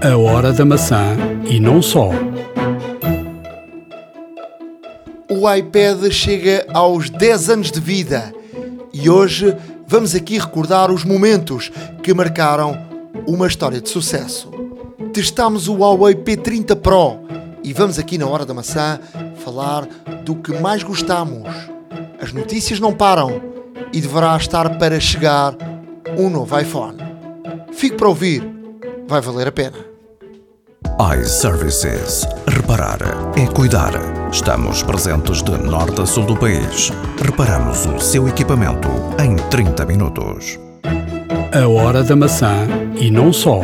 A hora da maçã e não só. O iPad chega aos 10 anos de vida e hoje vamos aqui recordar os momentos que marcaram uma história de sucesso. Testámos o Huawei P30 Pro e vamos aqui na hora da maçã falar do que mais gostamos. As notícias não param e deverá estar para chegar um novo iPhone. Fique para ouvir, vai valer a pena. iServices. Reparar é cuidar. Estamos presentes de norte a sul do país. Reparamos o seu equipamento em 30 minutos. A hora da maçã e não só.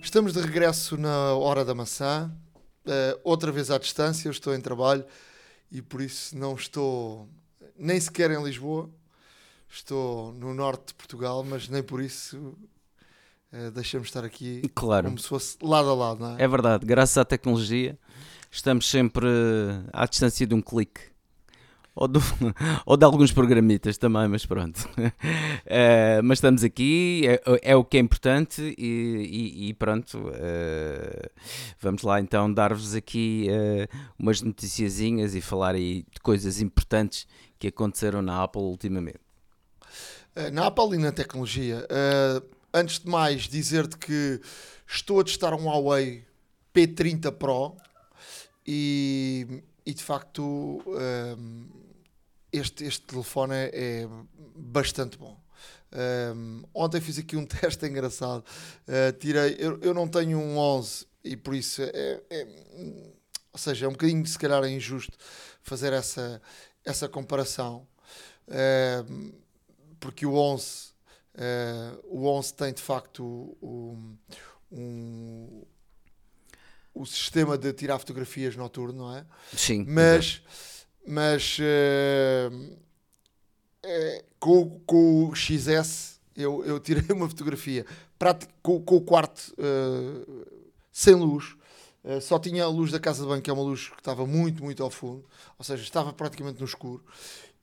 Estamos de regresso na Hora da Maçã, eh, outra vez à distância, eu estou em trabalho e por isso não estou nem sequer em Lisboa, estou no norte de Portugal, mas nem por isso uh, deixamos estar aqui Claro. como se fosse lado a lado, não é? É verdade, graças à tecnologia estamos sempre à distância de um clique. Ou, do- ou de alguns programitas também, mas pronto. Eh, mas estamos aqui, é, é o que é importante e, e- e pronto. eh, vamos lá então dar-vos aqui eh, umas noticiazinhas e falar aí de coisas importantes que aconteceram na Apple ultimamente. Eh, na Apple e na tecnologia. eh, antes de mais, dizer-te que estou a testar um Huawei P30 Pro e, e de facto ehm, este, este telefone é, é bastante bom. Ehm, ontem fiz aqui um teste engraçado. Eh, tirei, eu, eu não tenho um 11 e por isso é, é- ou seja, é um bocadinho se calhar injusto fazer essa, essa comparação. Ehm, porque o 11, eh, o 11 tem de facto o, um, o sistema de tirar fotografias noturno, não é? Sim, Mas, mas eh, eh, com, com o XS eu, eu tirei uma fotografia com, com o quarto eh, sem luz. Eh, só tinha a luz da casa de banho, que é uma luz que estava muito, muito ao fundo, ou seja, estava praticamente no escuro.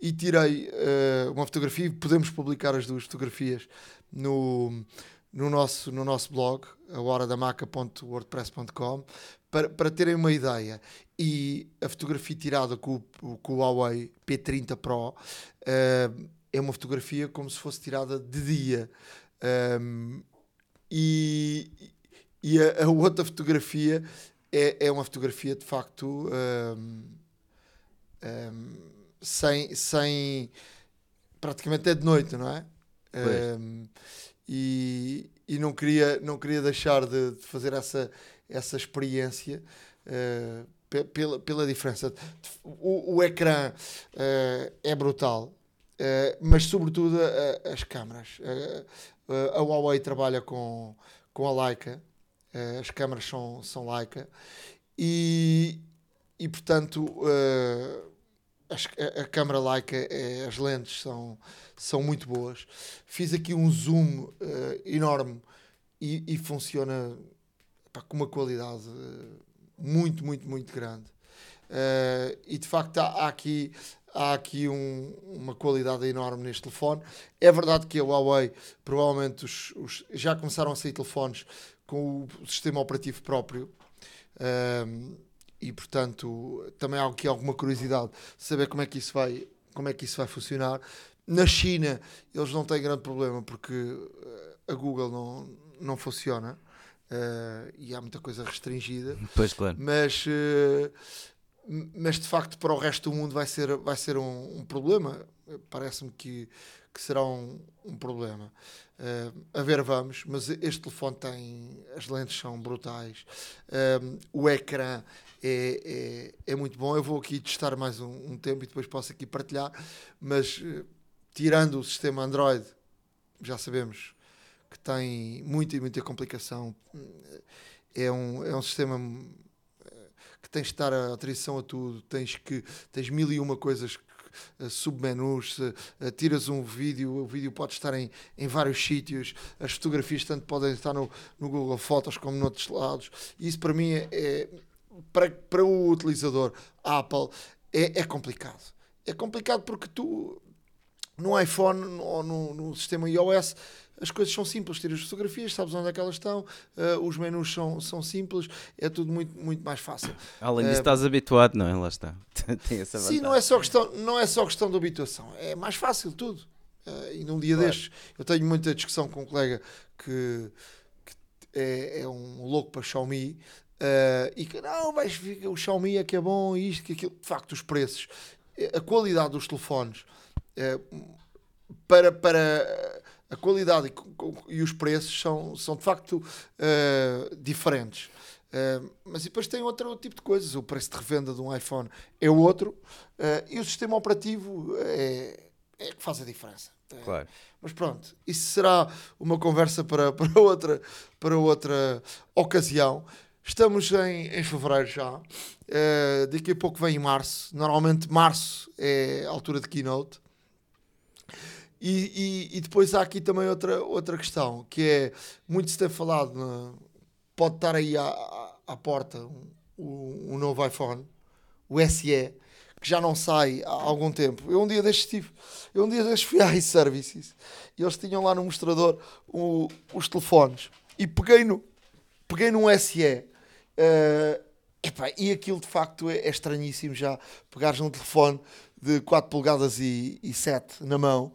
E tirei eh, uma fotografia, podemos publicar as duas fotografias no, no, nosso, no nosso blog, a horadamaca.wordpress.com, para, para terem uma ideia. E a fotografia tirada com, com o Huawei P30 Pro eh, é uma fotografia como se fosse tirada de dia. Um, e e a, a outra fotografia é, é uma fotografia de facto um, um, sem, sem praticamente é de noite, não é? Um, e, e não queria, não queria deixar de, de fazer essa, essa experiência uh, pe- pela, pela diferença. O, o ecrã uh, é brutal, uh, mas sobretudo a- as câmaras. A Huawei trabalha com, com a Leica, as câmaras são, são Leica, e, e portanto a, a câmara Leica, é- as lentes são, são muito boas. Fiz aqui um zoom uh, enorme e, e funciona pá, com uma qualidade uh, muito, muito, muito grande. Uh, e de facto há, há aqui, há aqui um- uma qualidade enorme neste telefone. É verdade que a Huawei, provavelmente, os, os- já começaram a sair telefones com o sistema operativo próprio. Um, e portanto também há aqui alguma curiosidade de saber como é que isso vai como é que isso vai funcionar. Na China eles não têm grande problema porque eh, a Google não, não funciona eh, e há muita coisa restringida. Pois claro. mas eh, mas de facto para o resto do mundo vai ser vai ser um, um problema. Parece-me que que será um, um problema. Eh, a ver vamos mas este telefone tem as lentes são brutais. Um, o ecrã é, é, é muito bom. Eu vou aqui testar mais um, um tempo e depois posso aqui partilhar. Mas eh, tirando o sistema Android já sabemos que tem muita e muita complicação. É um, é um sistema que tens de dar a autorização a tudo, tens que tens mil e uma coisas, eh, submenus, eh, tiras um vídeo, o vídeo pode estar em, em vários sítios, as fotografias tanto podem estar no, no Google Fotos como noutros lados. Isso para mim é, é- para, para o utilizador Apple é, é complicado. É complicado porque tu no iPhone ou no, no sistema iOS as coisas são simples, tiras as fotografias, sabes onde é que elas estão, uh, os menus são, são simples, é tudo muito, muito mais fácil. Além disso, uh, estás habituado, não é? Lá está. Tem essa sim, não é, só questão, não é só questão de habituação, é mais fácil tudo. Uh, e num dia claro. destes, eu tenho muita discussão com um colega que, que é, é, um louco para Xiaomi. Uh, e que não, vais ver o Xiaomi é que é bom, isto, que aquilo. De facto, os preços, a qualidade dos telefones, uh, para, para a qualidade e, e, os preços são, são de facto uh, diferentes. Uh, mas depois tem outro, outro, tipo de coisas. O preço de revenda de um iPhone é outro uh, e o sistema operativo é, é que faz a diferença. Claro. Mas pronto, isso será uma conversa para, para, outra, para outra ocasião. Estamos em, em fevereiro já. Uh, daqui a pouco vem em março. Normalmente março é a altura de keynote. E, e, e, depois há aqui também outra, outra questão, que é, muito se tem falado, na, pode estar aí à, à, porta um, um, novo iPhone, o SE, que já não sai há algum tempo. Eu um dia destes tive, eu um dia destes fui à iServices e eles tinham lá no mostrador o, os telefones e peguei no peguei num SE uh, epá, e aquilo de facto é, é estranhíssimo já pegares num telefone de 4 polegadas e, e 7 na mão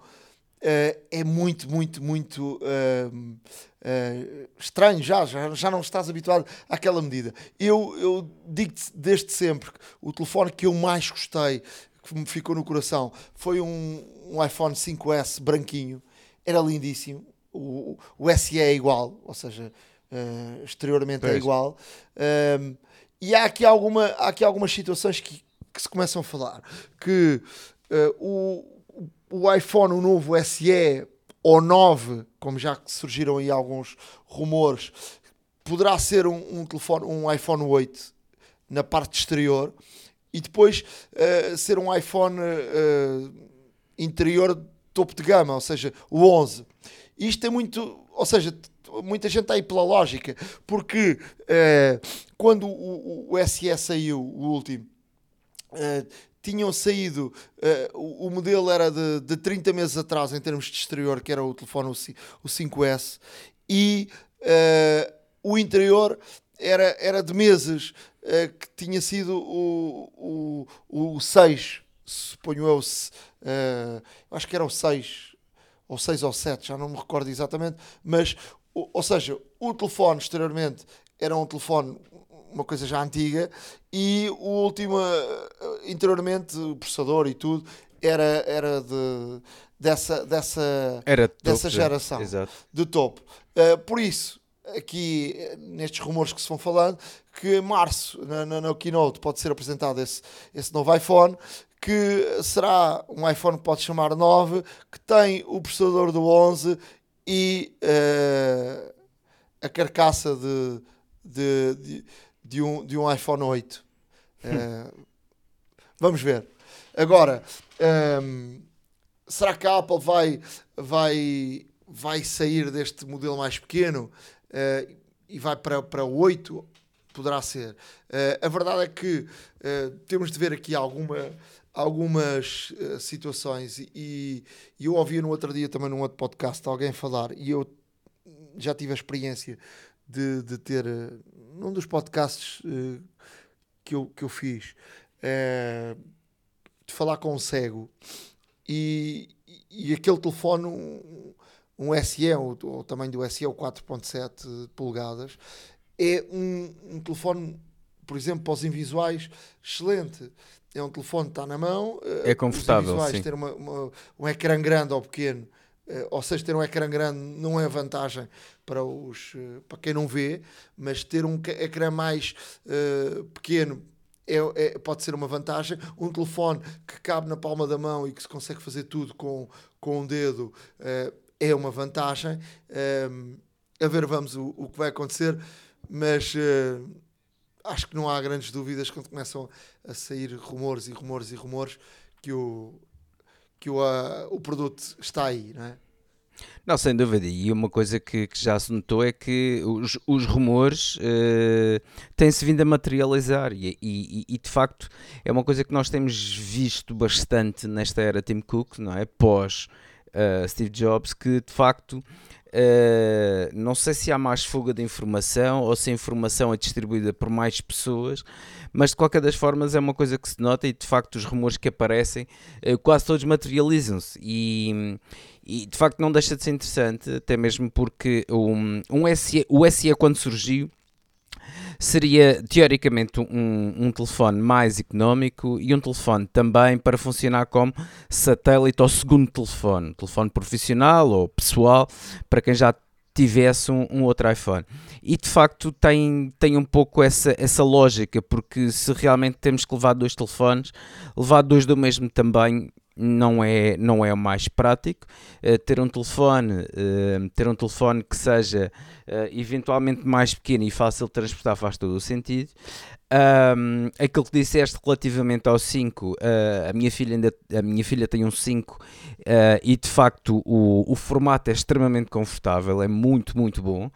Uh, é muito, muito, muito uh, uh, estranho já, já, já não estás habituado àquela medida. Eu, eu digo-te desde sempre que o telefone que eu mais gostei, que me ficou no coração, foi um, um iPhone 5S branquinho, era lindíssimo. O, o SE é igual, ou seja, exteriormente é pois. é igual. Ehm, e há aqui, alguma, há aqui algumas situações que, que se começam a falar que o o iPhone, o novo SE ou 9, como já surgiram aí alguns rumores, poderá ser um, um telefone, um iPhone 8 na parte exterior e depois uh, ser um iPhone uh, interior topo de gama, ou seja, o 11. Isto é muito, ou seja, muita gente está aí pela lógica, porque uh, quando o, o, SE saiu, o último, tinham saído, uh, o, o, modelo era de, de 30 meses atrás em termos de exterior, que era o telefone, o, o 5S, e uh, o interior era, era de meses, uh, que tinha sido o, o, o 6, suponho eu, acho que era o 6, ou 6 ou 7, já não me recordo exatamente, mas, ou seja, o telefone exteriormente era um telefone uma coisa já antiga, e o último, eh, interiormente, o processador e tudo, era, era de, dessa, dessa, era dessa geração, Exato. de topo. Uh, por isso, aqui nestes rumores que se vão falando, que em março, na, na, na Keynote, pode ser apresentado esse, esse novo iPhone, que será um iPhone que pode chamar 9, que tem o processador do 11 e uh, a carcaça de, de, de de um, de um iPhone 8. Uh, eh, vamos ver. Agora, um, ehm, será que a Apple vai, vai, vai sair deste modelo mais pequeno uh, e vai para, para 8? Poderá ser. A verdade é que temos de ver aqui alguma, algumas situações e, e eu ouvi no outro dia também num outro podcast alguém falar e eu já tive a experiência de, de ter num dos podcasts uh, que, eu, que eu fiz, uh, de falar com um cego e, e aquele telefone, um, um SE, o, o tamanho do SE, o 4.7 polegadas, é um, um telefone, por exemplo, para os invisuais, excelente. É um telefone que está na mão. É confortável. Os invisuais, ter uma, uma, um ecrã grande ou pequeno Uh, ou seja, ter um ecrã grande não é vantagem para, os, uh, para quem não vê, mas ter um ecrã mais uh, pequeno é, é, pode ser uma vantagem. Um telefone que cabe na palma da mão e que se consegue fazer tudo com, com um dedo é uma vantagem. a ver, vamos o, o que vai acontecer, mas acho que não há grandes dúvidas quando começam a sair rumores e rumores e rumores que o, que o, uh, o produto está aí, não é? Não, sem dúvida. E uma coisa que, que já se notou é que os, os rumores uh, têm-se vindo a materializar. E, e, e, de facto é uma coisa que nós temos visto bastante nesta era Tim Cook, não é? Pós uh, Steve Jobs, que de facto Uh, não sei se há mais fuga de informação ou se a informação é distribuída por mais pessoas, mas de qualquer das formas é uma coisa que se nota e de facto os rumores que aparecem uh, quase todos materializam-se. E, e, de facto não deixa de ser interessante, até mesmo porque um, um SE, o SE quando surgiu seria teoricamente um, um, telefone mais económico e um telefone também para funcionar como satélite ou segundo telefone, telefone profissional ou pessoal, para quem já tivesse um, um, outro iPhone. E de facto tem, tem um pouco essa, essa lógica, porque se realmente temos que levar dois telefones, levar dois do mesmo tamanho não é, não é o mais prático. Uh, ter um telefone, uh, ter um telefone que seja uh, eventualmente mais pequeno e fácil de transportar faz todo o sentido. Um, aquilo que disseste relativamente ao 5, uh, a, minha filha ainda, a minha filha tem um 5 uh, e de facto o, o formato é extremamente confortável, é muito, muito bom.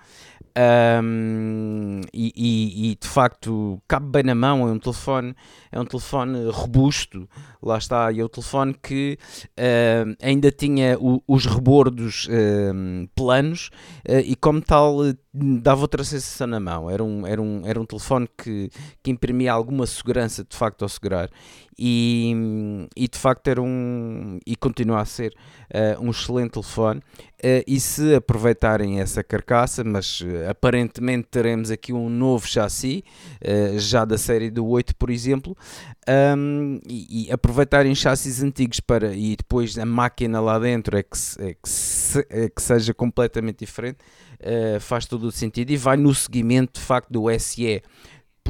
Um, e, e, e, de facto cabe bem na mão, é um telefone, é um telefone robusto, lá está, e é o telefone que uh, ainda tinha o, os rebordos uh, planos uh, e como tal dava outra sensação na mão, era um, era um, era um telefone que, que imprimia alguma segurança de facto ao segurar e, e de facto era um e continua a ser uh, um excelente telefone. Uh, e se aproveitarem essa carcaça, mas uh, aparentemente teremos aqui um novo chassi já da série do 8 por exemplo um, e, e, aproveitarem chassis antigos para e depois a máquina lá dentro é que, é que, se, é que seja completamente diferente faz todo o sentido e vai no seguimento de facto do SE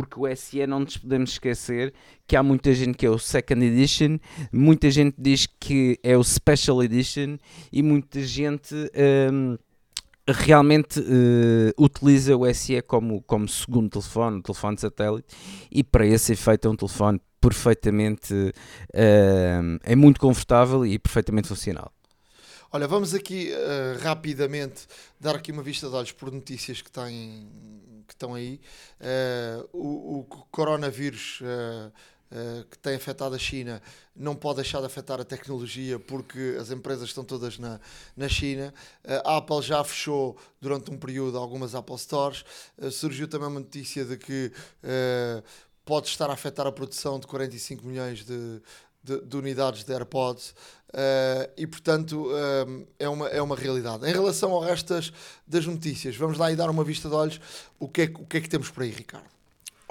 porque o SE não nos podemos esquecer que há muita gente que é o Second Edition, muita gente diz que é o Special Edition e muita gente um, realmente uh, utiliza o SE como, como segundo telefone, telefone satélite, e para esse efeito é um telefone perfeitamente uh, é muito confortável e perfeitamente funcional. Olha, vamos aqui uh, rapidamente dar aqui uma vista de olhos por notícias que têm que estão aí. Uh, o, o, coronavírus uh, uh, que tem afetado a China não pode deixar de afetar a tecnologia porque as empresas estão todas na, na China. a Apple já fechou durante um período algumas Apple Stores. surgiu também uma notícia de que pode estar a afetar a produção de 45 milhões de, de, de unidades de AirPods uh, e, portanto, uh, é, uma, é uma realidade. Em relação ao resto das, das notícias, vamos lá e dar uma vista de olhos. O que é, o que, é que temos por aí, Ricardo?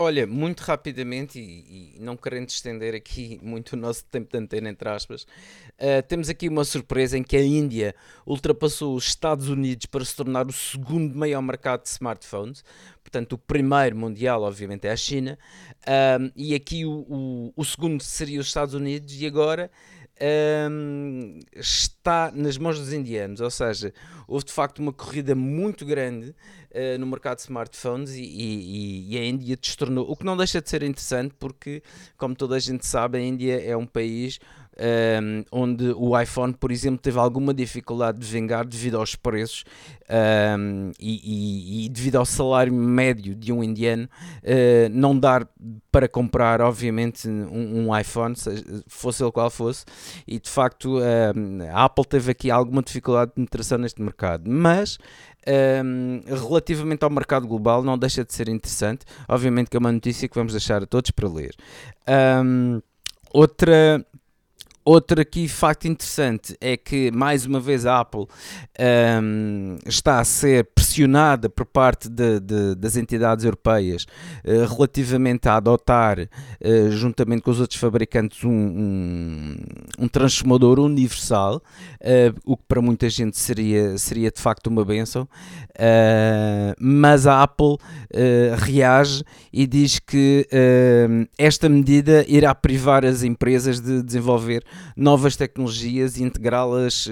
Olha, muito rapidamente, e, e, não querendo estender aqui muito o nosso tempo de antena, entre aspas, uh, temos aqui uma surpresa em que a Índia ultrapassou os Estados Unidos para se tornar o segundo maior mercado de smartphones. Portanto, o primeiro mundial, obviamente, é a China, uh, e aqui o, o, o segundo seria os Estados Unidos, e agora um, está nas mãos dos indianos, ou seja, houve de facto uma corrida muito grande uh, no mercado de smartphones e, e, e, a Índia destornou, o que não deixa de ser interessante porque, como toda a gente sabe, a Índia é um país um, onde o iPhone, por exemplo, teve alguma dificuldade de vingar devido aos preços um, e, e, e, devido ao salário médio de um indiano, uh, não dar para comprar, obviamente, um, um iPhone, fosse ele qual fosse, e de facto a Apple teve aqui alguma dificuldade de penetração neste mercado, mas um, relativamente ao mercado global não deixa de ser interessante, obviamente que é uma notícia que vamos deixar a todos para ler. Um, outra Outro aqui facto interessante é que, mais uma vez, a Apple um, está a ser pressionada por parte de, de, das entidades europeias uh, relativamente a adotar, uh, juntamente com os outros fabricantes, um, um, um transformador universal, uh, o que para muita gente seria, seria de facto uma benção. mas a Apple reage e diz que esta medida irá privar as empresas de desenvolver novas tecnologias e integrá-las uh,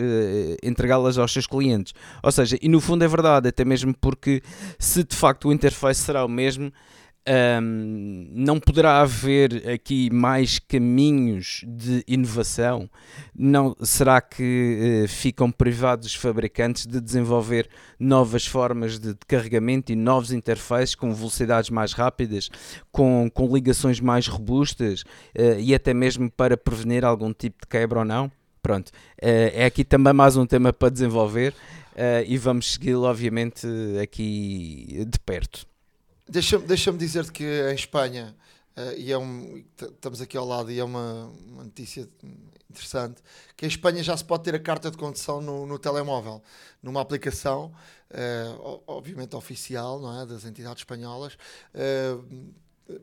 entregá-las aos seus clientes. Ou seja, e no fundo é verdade, até mesmo porque se de facto o interface será o mesmo, um, não poderá haver aqui mais caminhos de inovação? Não, será que uh, ficam privados os fabricantes de desenvolver novas formas de, de carregamento e novos interfaces com velocidades mais rápidas, com, com ligações mais robustas uh, e até mesmo para prevenir algum tipo de quebra ou não? Pronto, uh, é aqui também mais um tema para desenvolver. e vamos segui-lo, obviamente, aqui de perto. Deixa-me deixa dizer-te que em Espanha, uh, e é um, estamos aqui ao lado, e é uma, uma, notícia interessante, que em Espanha já se pode ter a carta de condução no, no telemóvel, numa aplicação, uh, obviamente oficial, não é, das entidades espanholas,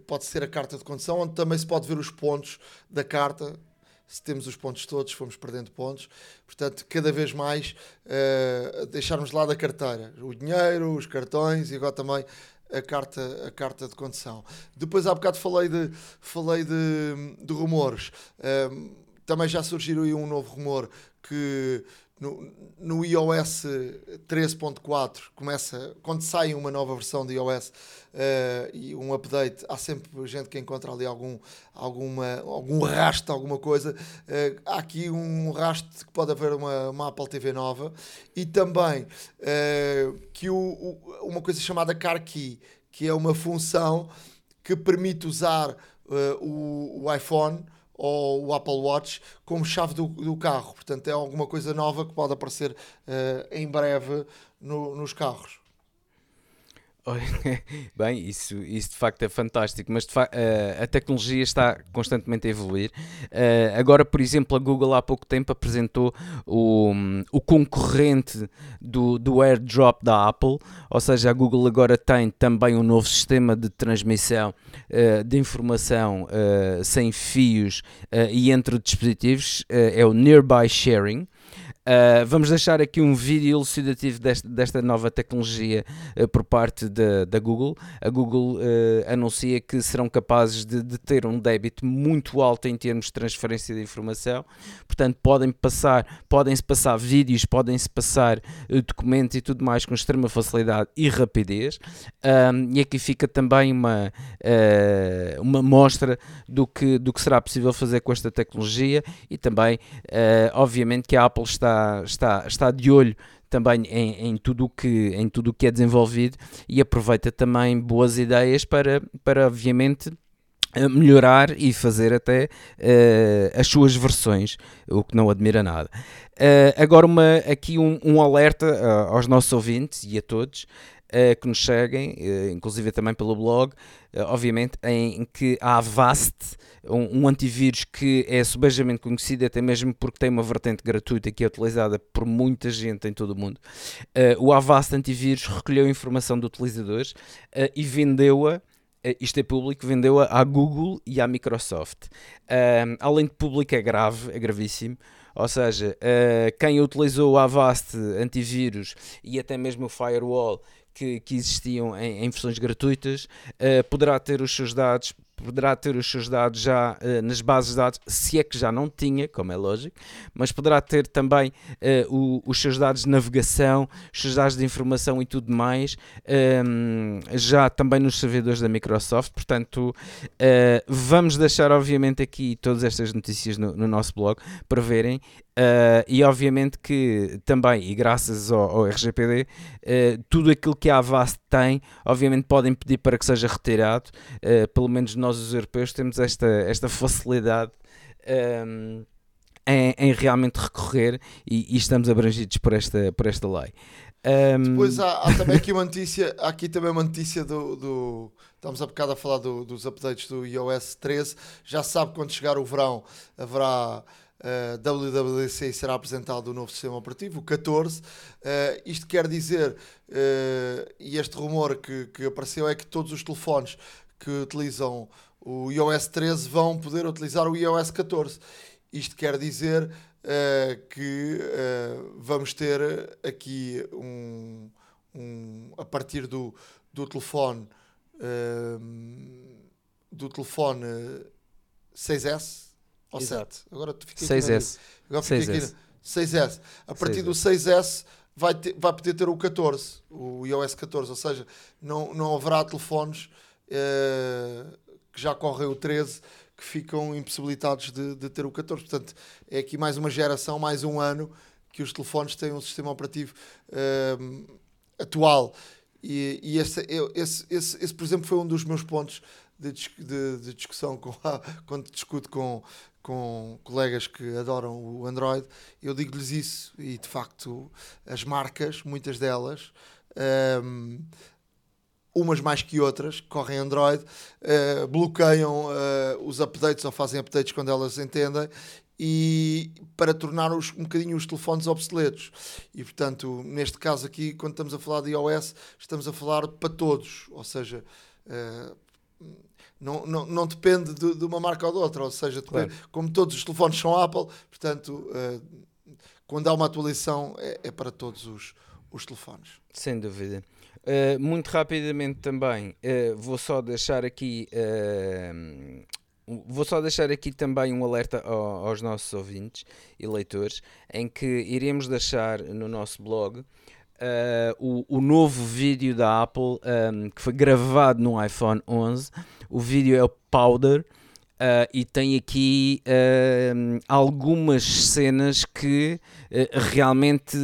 pode ser a carta de condução, onde também se pode ver os pontos da carta, se temos os pontos todos, fomos perdendo pontos. Portanto, cada vez mais uh, deixarmos lá da carteira o dinheiro, os cartões e agora também a carta, a carta de condução. Depois, há bocado, falei de, falei de, de rumores. Uh, também já surgiu aí um novo rumor que no, no iOS 13.4 começa quando sai uma nova versão de iOS uh, e um update há sempre gente que encontra ali algum alguma algum rastro alguma coisa uh, há aqui um rastro que pode haver uma, uma Apple TV nova e também uh, que o, o, uma coisa chamada Car Key que é uma função que permite usar o, o iPhone ou o Apple Watch como chave do, do carro. Portanto, é alguma coisa nova que pode aparecer uh, em breve no, nos carros. Bem, isso, isso de facto é fantástico, mas uh, a tecnologia está constantemente a evoluir. Uh, agora, por exemplo, a Google há pouco tempo apresentou o, o concorrente do, do AirDrop da Apple, ou seja, a Google agora tem também um novo sistema de transmissão uh, de informação sem fios e entre dispositivos, é o Nearby Sharing. Uh, vamos deixar aqui um vídeo elucidativo desta, desta nova tecnologia uh, por parte da, Google. A Google uh, anuncia que serão capazes de, de, ter um débito muito alto em termos de transferência de informação. Portanto, podem passar, podem-se passar vídeos, podem-se passar documentos e tudo mais com extrema facilidade e rapidez. e aqui fica também uma, uma mostra do que, do que será possível fazer com esta tecnologia e também, obviamente, que a Apple está está, está, de olho também em, em tudo que, em tudo o que é desenvolvido e aproveita também boas ideias para, para obviamente eh, melhorar e fazer até uh, as suas versões, o que não admira nada. Uh, agora uma, aqui um, um alerta uh, aos nossos ouvintes e a todos que nos seguem, inclusive também pelo blog, obviamente, em que a Avast um, um, antivírus que é subejamente conhecido, até mesmo porque tem uma vertente gratuita que é utilizada por muita gente em todo o mundo. Uh, o Avast Antivírus recolheu informação de utilizadores uh, e vendeu-a uh, isto é público, vendeu-a à Google e à Microsoft. além de público, é grave, é gravíssimo. Ou seja, quem utilizou o Avast antivírus e até mesmo o Firewall que, que existiam em, em versões gratuitas poderá ter os seus dados poderá ter os seus dados já uh, nas bases de dados, se é que já não tinha, como é lógico, mas poderá ter também uh, o, os seus dados de navegação, os seus dados de informação e tudo mais, um, ehm, já também nos servidores da Microsoft. Portanto, uh, vamos deixar, obviamente, aqui todas estas notícias no, no nosso blog para verem. Uh, e obviamente que também, e graças ao, ao RGPD, uh, tudo aquilo que a Avast tem, obviamente podem pedir para que seja retirado. Uh, pelo menos nós, os europeus, temos esta, esta facilidade. Um, em, em, realmente recorrer e, e, estamos abrangidos por esta, por esta lei. Um... Depois há, há, também aqui uma notícia, há aqui também uma notícia do, do estamos há bocado a falar do, dos updates do iOS 13, já sabe quando chegar o verão haverá uh, WWDC será apresentado o novo sistema operativo, o 14. Uh, isto quer dizer, uh, e este rumor que, que apareceu é que todos os telefones que utilizam o iOS 13 vão poder utilizar o iOS 14. Isto quer dizer uh, que uh, vamos ter aqui um, um, a partir do, do telefone uh, do telefone 6S ou Exato. 7. Agora tu fiquei 6S. Agora 6S. 6S. A partir 6S. do 6S vai, ter, vai poder ter o 14, o iOS 14, ou seja, não, não haverá telefones uh, que já correm o 13 que ficam impossibilitados de, de, ter o 14. Portanto, é aqui mais uma geração, mais um ano que os telefones têm um sistema operativo uh, atual. E, e esse, esse, esse, esse, por exemplo, foi um dos meus pontos de, de, de discussão com a, quando discuto com, com colegas que adoram o Android, eu digo-lhes isso e de facto as marcas, muitas delas, um, umas mais que outras, correm Android, uh, bloqueiam uh, os updates ou fazem updates quando elas entendem e para tornar os, um bocadinho os telefones obsoletos. E portanto, neste caso aqui, quando estamos a falar de iOS, estamos a falar para todos, ou seja, uh, não, não, não depende de, de, uma marca ou de outra, ou seja, depende, claro. como todos os telefones são Apple, portanto, quando há uma atualização é, é para todos os, os telefones. Sem dúvida. Uh, muito rapidamente também, uh, vou só deixar aqui. Uh, vou só deixar aqui também um alerta ao, aos nossos ouvintes e leitores, em que iremos deixar no nosso blog o, o, novo vídeo da Apple um, que foi gravado no iPhone 11. O vídeo é o Powder. Uh, e tem aqui uh, algumas cenas que uh, realmente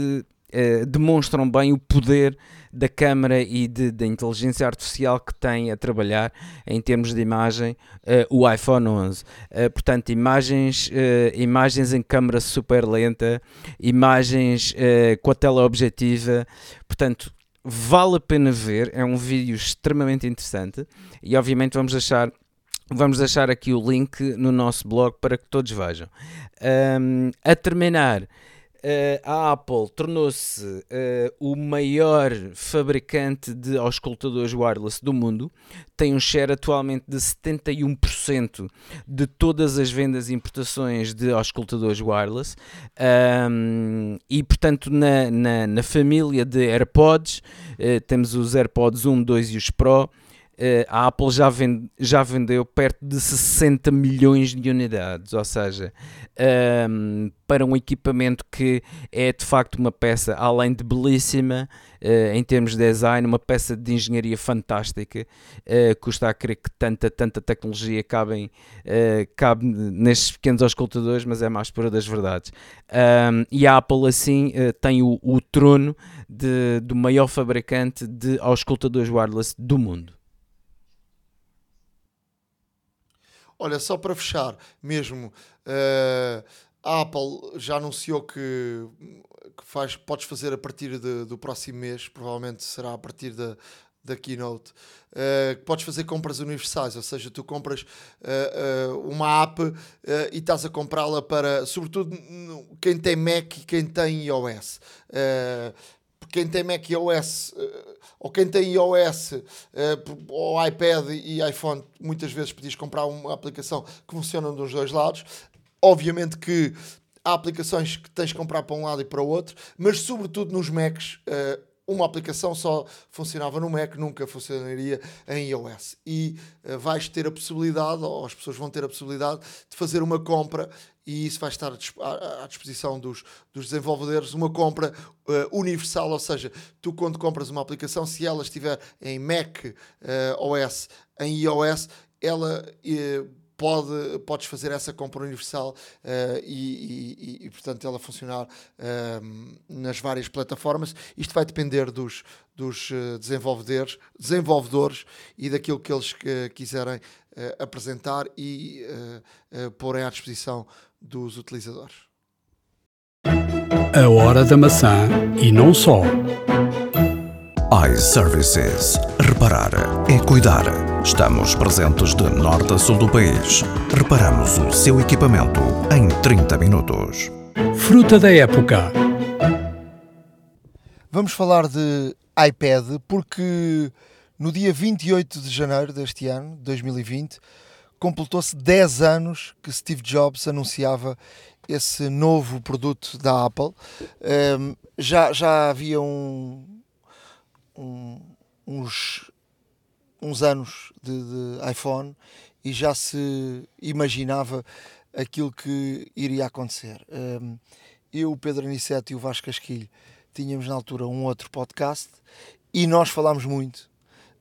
demonstram bem o poder da câmara e de, da inteligência artificial que tem a trabalhar em termos de imagem uh, o iPhone 11. Uh, eh, portanto, imagens, uh, imagens em câmara super lenta, imagens com a tela objetiva, portanto, vale a pena ver, é um vídeo extremamente interessante e obviamente vamos deixar Vamos deixar aqui o link no nosso blog para que todos vejam. Um, a terminar, Uh, a Apple tornou-se uh, o maior fabricante de auscultadores wireless do mundo, tem um share atualmente de 71% de todas as vendas e importações de auscultadores wireless, um, e portanto, na, na, na, família de AirPods, uh, temos os AirPods 1, 2 e os Pro. Eh, a Apple já, vende, já vendeu perto de 60 milhões de unidades, ou seja, um, ehm, para um equipamento que é de facto uma peça, além de belíssima, uh, em termos de design, uma peça de engenharia fantástica, uh, custa a crer que tanta, tanta tecnologia uh, cabe nestes pequenos auscultadores, mas é mais pura das verdades. Um, ehm, e a Apple, assim, tem o, o trono de, do maior fabricante de auscultadores wireless do mundo. Olha, só para fechar, mesmo uh, a Apple já anunciou que, que faz, podes fazer a partir de, do próximo mês, provavelmente será a partir da, da Keynote, uh, podes fazer compras universais, ou seja, tu compras uh, uh, uma app e estás a comprá-la para, sobretudo, quem tem Mac e quem tem iOS quem tem Mac OS eh, ou quem tem iOS eh, ou iPad e iPhone, muitas vezes podias comprar uma aplicação que funciona dos dois lados. Obviamente que há aplicações que tens de comprar para um lado e para o outro, mas sobretudo nos Macs eh, uma aplicação só funcionava no Mac, nunca funcionaria em iOS. E uh, vais ter a possibilidade, ou as pessoas vão ter a possibilidade, de fazer uma compra e isso vai estar à, disposição dos, dos desenvolvedores, uma compra uh, universal, ou seja, tu quando compras uma aplicação, se ela estiver em Mac uh, OS, em iOS, ela pode, podes fazer essa compra universal uh, e, e, e, portanto, ela funcionar uh, nas várias plataformas. Isto vai depender dos, dos eh, desenvolvedores, desenvolvedores e daquilo que eles quiserem uh, apresentar e porem à disposição dos utilizadores. A hora da maçã e não só iServices. Reparar é cuidar. Estamos presentes de norte a sul do país. Reparamos o seu equipamento em 30 minutos. Fruta da época. Vamos falar de iPad porque no dia 28 de janeiro deste ano, 2020, completou-se 10 anos que Steve Jobs anunciava esse novo produto da Apple. Um, já, já havia um, um, uns, uns anos de, de, iPhone e já se imaginava aquilo que iria acontecer. Um, eu, o Pedro Aniceto e o Vasco Casquilho tínhamos na altura um outro podcast e nós falámos muito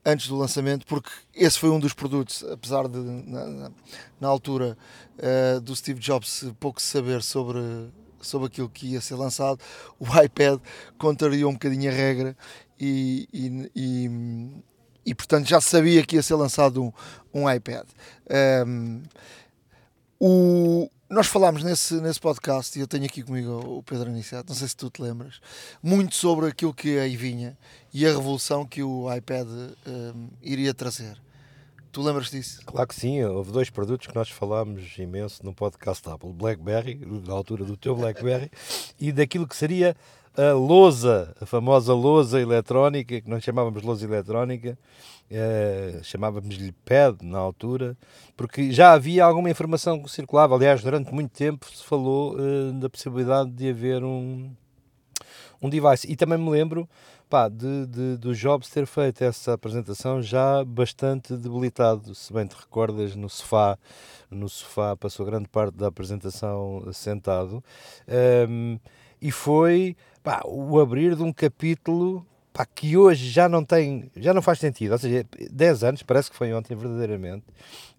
antes do lançamento, porque esse foi um dos produtos, apesar de na, na altura uh, do Steve Jobs pouco saber sobre, sobre aquilo que ia ser lançado, o iPad contrariou um bocadinho a regra e, e, e, e, portanto já sabia que ia ser lançado um, um iPad. Um, o, nós falámos nesse, nesse podcast, e eu tenho aqui comigo o Pedro Aniceto, não sei se tu te lembras, muito sobre aquilo que aí vinha e a revolução que o iPad um, iria trazer. Tu lembras disso? Claro que sim, houve dois produtos que nós falámos imenso no podcast Apple: Blackberry, na altura do teu Blackberry, e daquilo que seria a lousa, a famosa lousa eletrónica, que nós chamávamos lousa eletrónica, eh, chamávamos-lhe pad na altura, porque já havia alguma informação que circulava. Aliás, durante muito tempo se falou eh, da possibilidade de haver um, um device. E também me lembro pá, de, de, do Jobs ter feito essa apresentação já bastante debilitado, se bem te recordas, no sofá, no sofá passou grande parte da apresentação sentado, um, e foi pá, o abrir de um capítulo pá, que hoje já não tem, já não faz sentido, ou seja, 10 anos, parece que foi ontem verdadeiramente,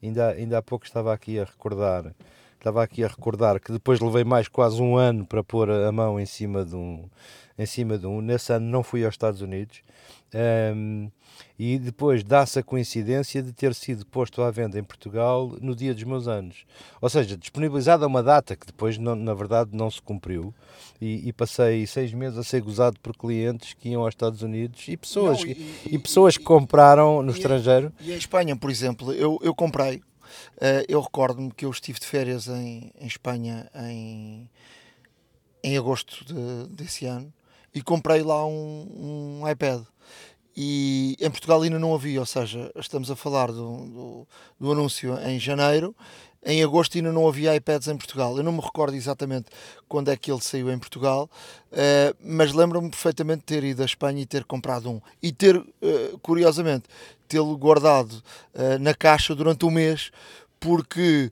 ainda, ainda há pouco estava aqui a recordar estava aqui a recordar que depois levei mais quase um ano para pôr a mão em cima de um, em cima de um. Nesse ano não fui aos Estados Unidos. Um, e depois dá-se a coincidência de ter sido posto à venda em Portugal no dia dos meus anos. Ou seja, disponibilizada uma data que depois, não, na verdade, não se cumpriu. E, e, passei seis meses a ser gozado por clientes que iam aos Estados Unidos e pessoas, não, e, e, e, pessoas que compraram no estrangeiro. E em Espanha, por exemplo, eu, eu comprei. Uh, eu recordo-me que eu estive de férias em, em Espanha em, em agosto de, desse ano e comprei lá um, um iPad. E em Portugal ainda não havia, ou seja, estamos a falar do, do, do, anúncio em janeiro, em agosto ainda não havia iPads em Portugal. Eu não me recordo exatamente quando é que ele saiu em Portugal, uh, mas lembro-me perfeitamente de ter ido à Espanha e ter comprado um. E ter, uh, curiosamente, tê-lo guardado uh, na caixa durante um mês, porque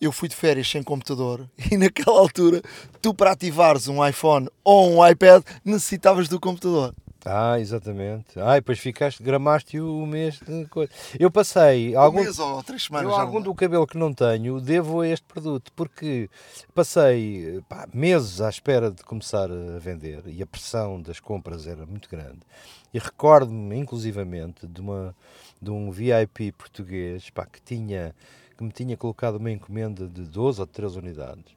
eu fui de férias sem computador e naquela altura tu para ativares um iPhone ou um iPad necessitavas do computador. Ah, exatamente. Ah, e depois ficaste, gramaste o mês de coisa. Eu passei algum, um mês ou três semanas. Eu, algum do cabelo que não tenho, devo a este produto, porque passei pá, meses à espera de começar a vender e a pressão das compras era muito grande. E recordo-me, inclusivamente, de, uma, de um VIP português pá, que tinha que me tinha colocado uma encomenda de 12 ou 13 unidades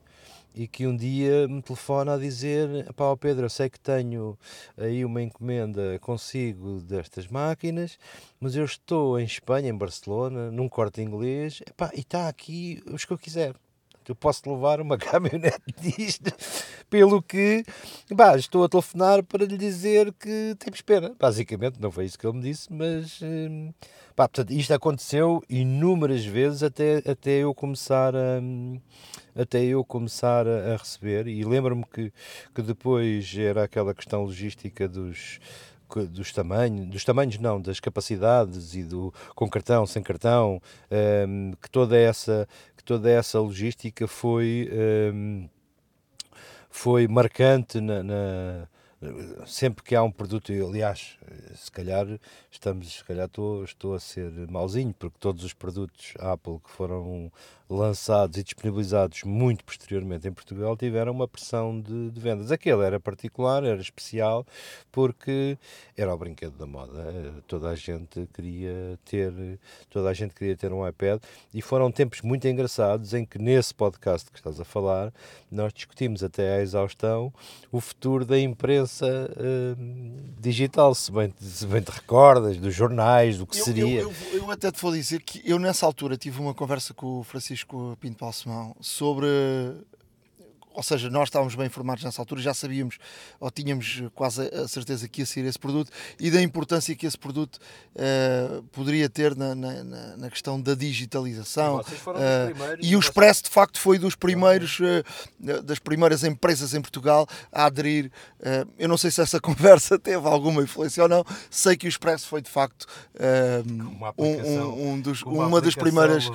e que um dia me telefona a dizer: Pá, Pedro, eu sei que tenho aí uma encomenda consigo destas máquinas, mas eu estou em Espanha, em Barcelona, num corte inglês, epá, e está aqui os que eu quiser. Eu posso levar uma caminhonete disto, pelo que bah, estou a telefonar para lhe dizer que temos pena. Basicamente, não foi isso que ele me disse, mas. Hum, Pá, portanto, isto aconteceu inúmeras vezes até, até eu começar a, até eu começar a, a receber e lembro-me que, que depois era aquela questão logística dos dos tamanhos, dos tamanhos não, das capacidades e do com cartão, sem cartão, um, que toda essa toda essa logística foi um, foi marcante na, na sempre que há um produto, aliás, se calhar estamos, se calhar estou, estou a ser mauzinho, porque todos os produtos Apple que foram lançados e disponibilizados muito posteriormente em Portugal tiveram uma pressão de, de, vendas. Aquele era particular, era especial, porque era o brinquedo da moda. Toda a gente queria ter, toda a gente queria ter um iPad e foram tempos muito engraçados em que nesse podcast que estás a falar, nós discutimos até à exaustão o futuro da imprensa uh, digital, se bem, se bem te recordas, dos jornais, do que eu, seria. Eu, eu, eu, até te vou dizer que eu nessa altura tive uma conversa com o Francisco Pinto Balsemão sobre ou seja, nós estávamos bem informados nessa altura, já sabíamos ou tínhamos quase a certeza que ia ser esse produto e da importância que esse produto uh, poderia ter na, na, na, questão da digitalização. Uh, e o Expresso, de facto, foi dos primeiros, uh, das primeiras empresas em Portugal a aderir. eu não sei se essa conversa teve alguma influência ou não, sei que o Expresso foi, de facto, um, um, um dos, uma, uma das primeiras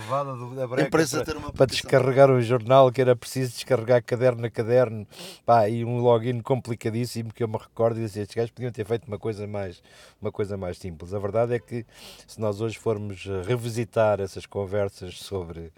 empresas a ter uma para descarregar um jornal que era preciso descarregar cadernos caderno a caderno, pá, e um login complicadíssimo que eu me recordo e disse, estes gajos podiam ter feito uma coisa mais, uma coisa mais simples. A verdade é que se nós hoje formos revisitar essas conversas sobre,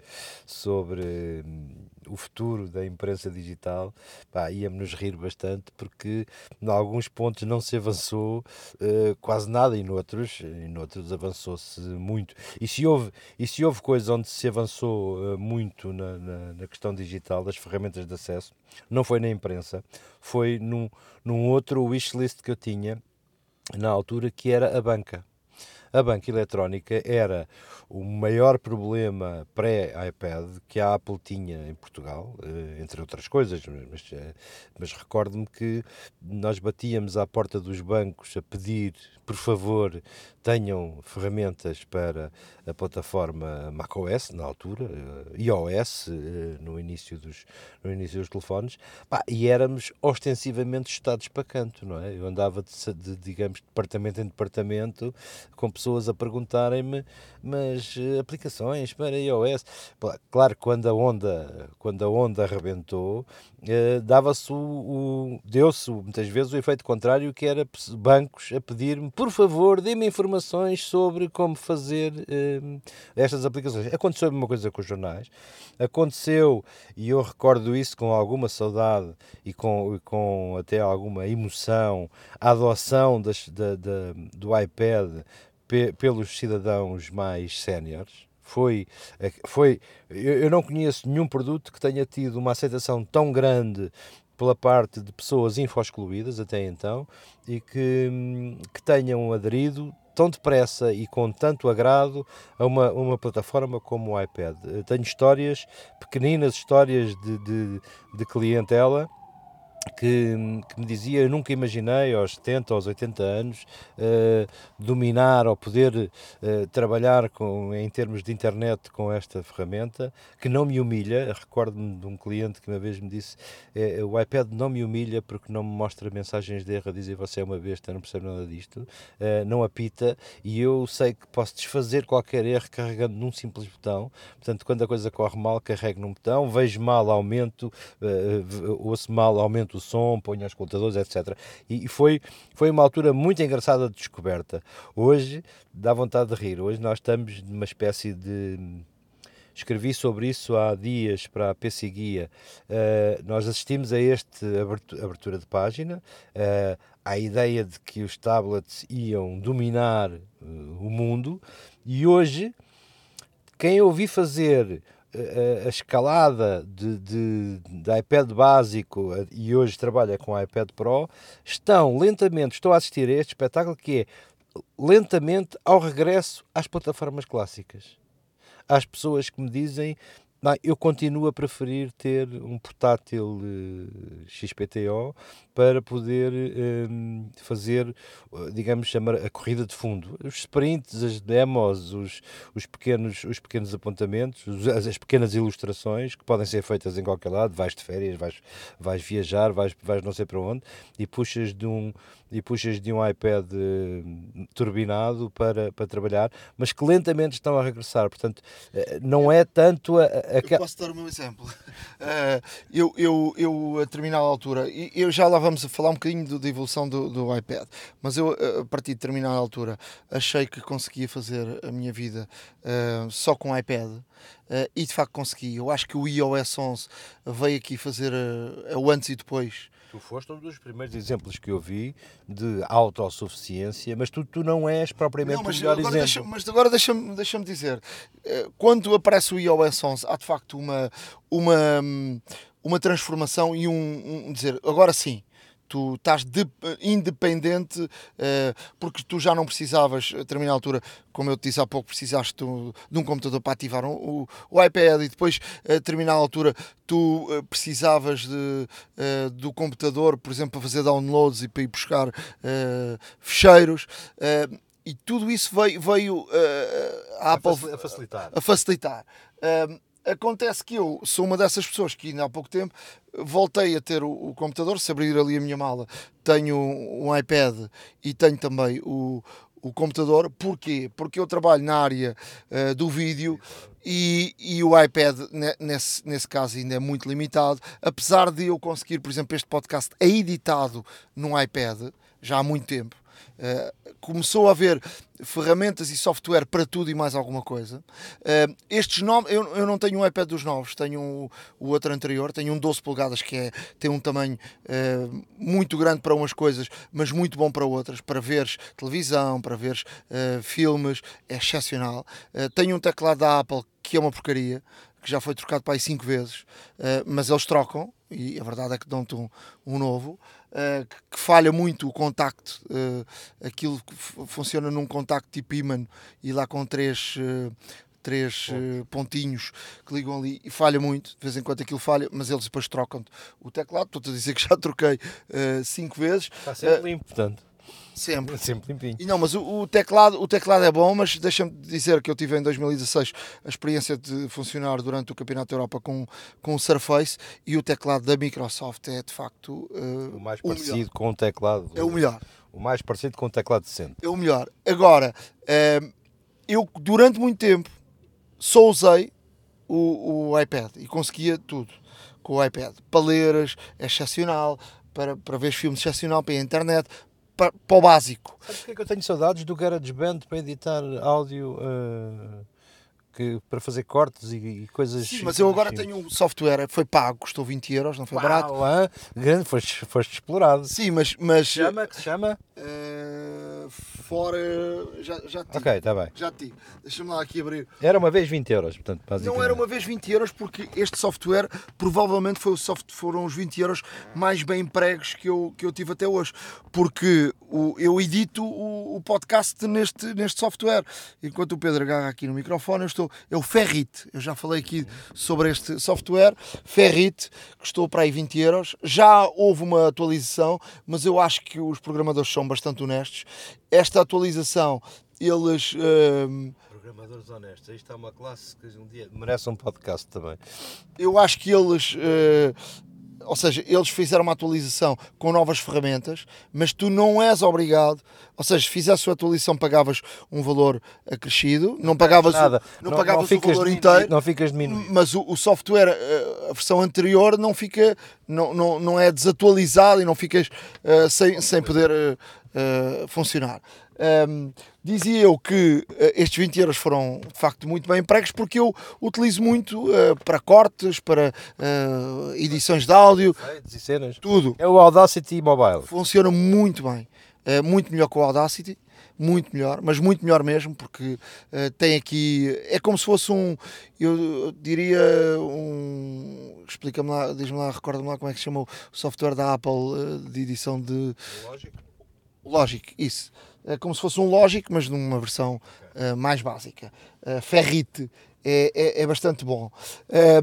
sobre hum, o futuro da imprensa digital, pá, íamos nos rir bastante porque em alguns pontos não se avançou uh, quase nada e noutros, noutros avançou-se muito. E se houve, e se houve coisa onde se avançou uh, muito na, na, na, questão digital, das ferramentas de acesso, não foi na imprensa, foi num, num outro wishlist que eu tinha na altura que era a banca a banca eletrónica era o maior problema pré-iPad que a Apple tinha em Portugal, eh, entre outras coisas, mas, eh, mas recordo-me que nós batíamos à porta dos bancos a pedir, por favor, tenham ferramentas para a plataforma macOS, na altura, eh, iOS, no início dos, no início dos telefones, e éramos ostensivamente estados para canto, não é? Eu andava, de, de, digamos, de departamento em departamento, com pessoas a perguntarem-me, mas eh, aplicações para iOS. Claro, quando a onda, quando a onda arrebentou, eh, dava-se o, o deu-se muitas vezes o efeito contrário, que era bancos a pedir-me, por favor, dê-me informações sobre como fazer eh, estas aplicações. Aconteceu uma coisa com os jornais, aconteceu, e eu recordo isso com alguma saudade e com, e com até alguma emoção, a adoção das, da, da, do iPad pe pelos cidadãos mais séniores. Foi, eh, foi, eu não conheço nenhum produto que tenha tido uma aceitação tão grande pela parte de pessoas info-excluídas até então e que, que tenham aderido tão depressa e com tanto agrado a uma, uma plataforma como o iPad. tenho histórias, pequeninas histórias de, de, de clientela que, que, me dizia: Eu nunca imaginei aos 70, aos 80 anos uh, dominar ou poder uh, trabalhar com, em termos de internet com esta ferramenta, que não me humilha. Recordo-me de um cliente que uma vez me disse: é, O iPad não me humilha porque não me mostra mensagens de erro a dizer você é uma besta, não percebe nada disto, uh, não apita e eu sei que posso desfazer qualquer erro carregando num simples botão. Portanto, quando a coisa corre mal, carrego num botão, vejo mal, aumento, ouço mal, aumento o som, ponho os escutadores, etc. E, e foi, foi uma altura muito engraçada de descoberta. Hoje dá vontade de rir. Hoje nós estamos numa espécie de escrevi sobre isso há dias para a PC Guia. Uh, nós assistimos a esta abertura de página, uh, à ideia de que os tablets iam dominar uh, o mundo, e hoje, quem ouvi fazer a, escalada de, de, de, iPad básico e hoje trabalha com iPad Pro, estão lentamente, estou a assistir a este espetáculo que é lentamente ao regresso às plataformas clássicas. Às pessoas que me dizem não, eu continuo a preferir ter um portátil uh, eh, XPTO para poder um, ehm, fazer, eh, digamos, chamar a corrida de fundo. Os sprints, as demos, os, os, pequenos, os pequenos apontamentos, as, as, pequenas ilustrações que podem ser feitas em qualquer lado. Vais de férias, vais, vais viajar, vais, vais não sei para onde e puxas de um, e puxas de um iPad uh, turbinado para, para trabalhar, mas que lentamente estão a regressar. Portanto, uh, não é tanto a, a... Eu posso dar o meu exemplo. Uh, eu, eu, eu, a determinada altura, eu já lá vamos falar um bocadinho da evolução do, do iPad, mas eu, a partir de determinada altura, achei que conseguia fazer a minha vida só com o iPad. e de facto consegui. Eu acho que o iOS 11 veio aqui fazer o antes e depois Tu foste um dos primeiros exemplos que eu vi de autossuficiência, mas tu, tu não és propriamente não, mas o melhor agora exemplo. Deixa, mas agora deixa-me deixa dizer, eh, quando aparece o iOS 11, há de facto uma, uma, uma transformação e um, um dizer, agora sim, tu estás de, independente uh, porque tu já não precisavas, a determinada altura, como eu te disse há pouco, precisaste tu, de um computador para ativar um, o, o, iPad e depois, a determinada altura, tu uh, precisavas de, uh, do computador, por exemplo, para fazer downloads e para ir buscar fecheiros. e tudo isso veio, veio a, Apple a facilitar. A facilitar. Acontece que eu sou uma dessas pessoas que ainda há pouco tempo voltei a ter o, o, computador. Se abrir ali a minha mala, tenho um iPad e tenho também o, o computador. Porquê? Porque eu trabalho na área uh, do vídeo e, e, o iPad, nesse, nesse caso, ainda é muito limitado. Apesar de eu conseguir, por exemplo, este podcast é editado num iPad já há muito tempo. Uh, começou a haver ferramentas e software para tudo e mais alguma coisa. Uh, estes novos, eu, eu não tenho um iPad dos novos, tenho um, o outro anterior, tenho um 12 polegadas que é, tem um tamanho uh, muito grande para umas coisas, mas muito bom para outras, para veres televisão, para veres filmes, é excepcional. tenho um teclado da Apple que é uma porcaria, que já foi trocado para aí 5 vezes, mas eles trocam, e a verdade é que dão-te um, um novo. Uh, que, que, falha muito o contacto, uh, aquilo que funciona num contacto tipo imã e lá com três, uh, três pontinhos que ligam ali e falha muito, de vez em quando aquilo falha, mas eles depois trocam o teclado. Estou a dizer que já troquei cinco vezes. Está sempre limpo, portanto. Sempre. Sempre limpinho. E não, mas o, o, teclado, o teclado é bom, mas deixa-me dizer que eu tive em 2016 a experiência de funcionar durante o Campeonato da Europa com, com o Surface e o teclado da Microsoft é de facto uh, o mais parecido melhor. com o teclado. É o melhor. O mais parecido com o teclado decente. É o melhor. Agora, uh, eu durante muito tempo só usei o, o iPad e conseguia tudo com o iPad. Paleiras, é excepcional, para, para ver filmes excepcional, para a internet, para, para o básico. Sabe porque é que eu tenho saudades do GarageBand para editar áudio? Uh, que, para fazer cortes e, e coisas. Sim, mas eu agora tenho um software, foi pago, custou 20 euros, não foi Uau, barato. Ah, grande, foste, foste explorado. Sim, mas. mas chama, que se chama? Uh, fora. Já, já te Ok, está bem. Já te Deixa-me lá aqui abrir. Era uma vez 20 euros, portanto, basicamente. Não era uma vez 20 euros, porque este software provavelmente foi o soft, foram os 20 euros mais bem empregos que eu, que eu tive até hoje. Porque o, eu edito o, o podcast neste, neste software. Enquanto o Pedro agarra aqui no microfone, eu estou é o Ferrit. Eu já falei aqui sobre este software. Ferrit, custou para aí 20 euros. Já houve uma atualização, mas eu acho que os programadores são bastante honestos. Esta atualização, eles. Uh, Programadores honestos, isto é uma classe que um dia merece um podcast também. Eu acho que eles uh, ou seja, eles fizeram uma atualização com novas ferramentas, mas tu não és obrigado, ou seja, se fizesse a atualização pagavas um valor acrescido, não pagavas, Nada. O, não, não pagavas não o valor inteiro, não ficas diminuído. mas o, o, software, a versão anterior não fica, não, não, não é desatualizado e não ficas uh, sem, sem poder uh, funcionar. Um, dizia eu que uh, estes 20 euros foram de facto muito bem empregos porque eu utilizo muito uh, para cortes, para uh, edições de áudio, e cenas. tudo. É o Audacity Mobile. Funciona muito bem, muito melhor que o Audacity. Muito melhor, mas muito melhor mesmo, porque tem aqui. É como se fosse um. Eu diria um. Explica-me lá, diz-me lá, recorda-me lá como é que se chama o software da Apple de edição de. Logic. Logic, isso como se fosse um Logic, mas numa versão uh, mais básica. Uh, Ferrite é, é, é, bastante bom.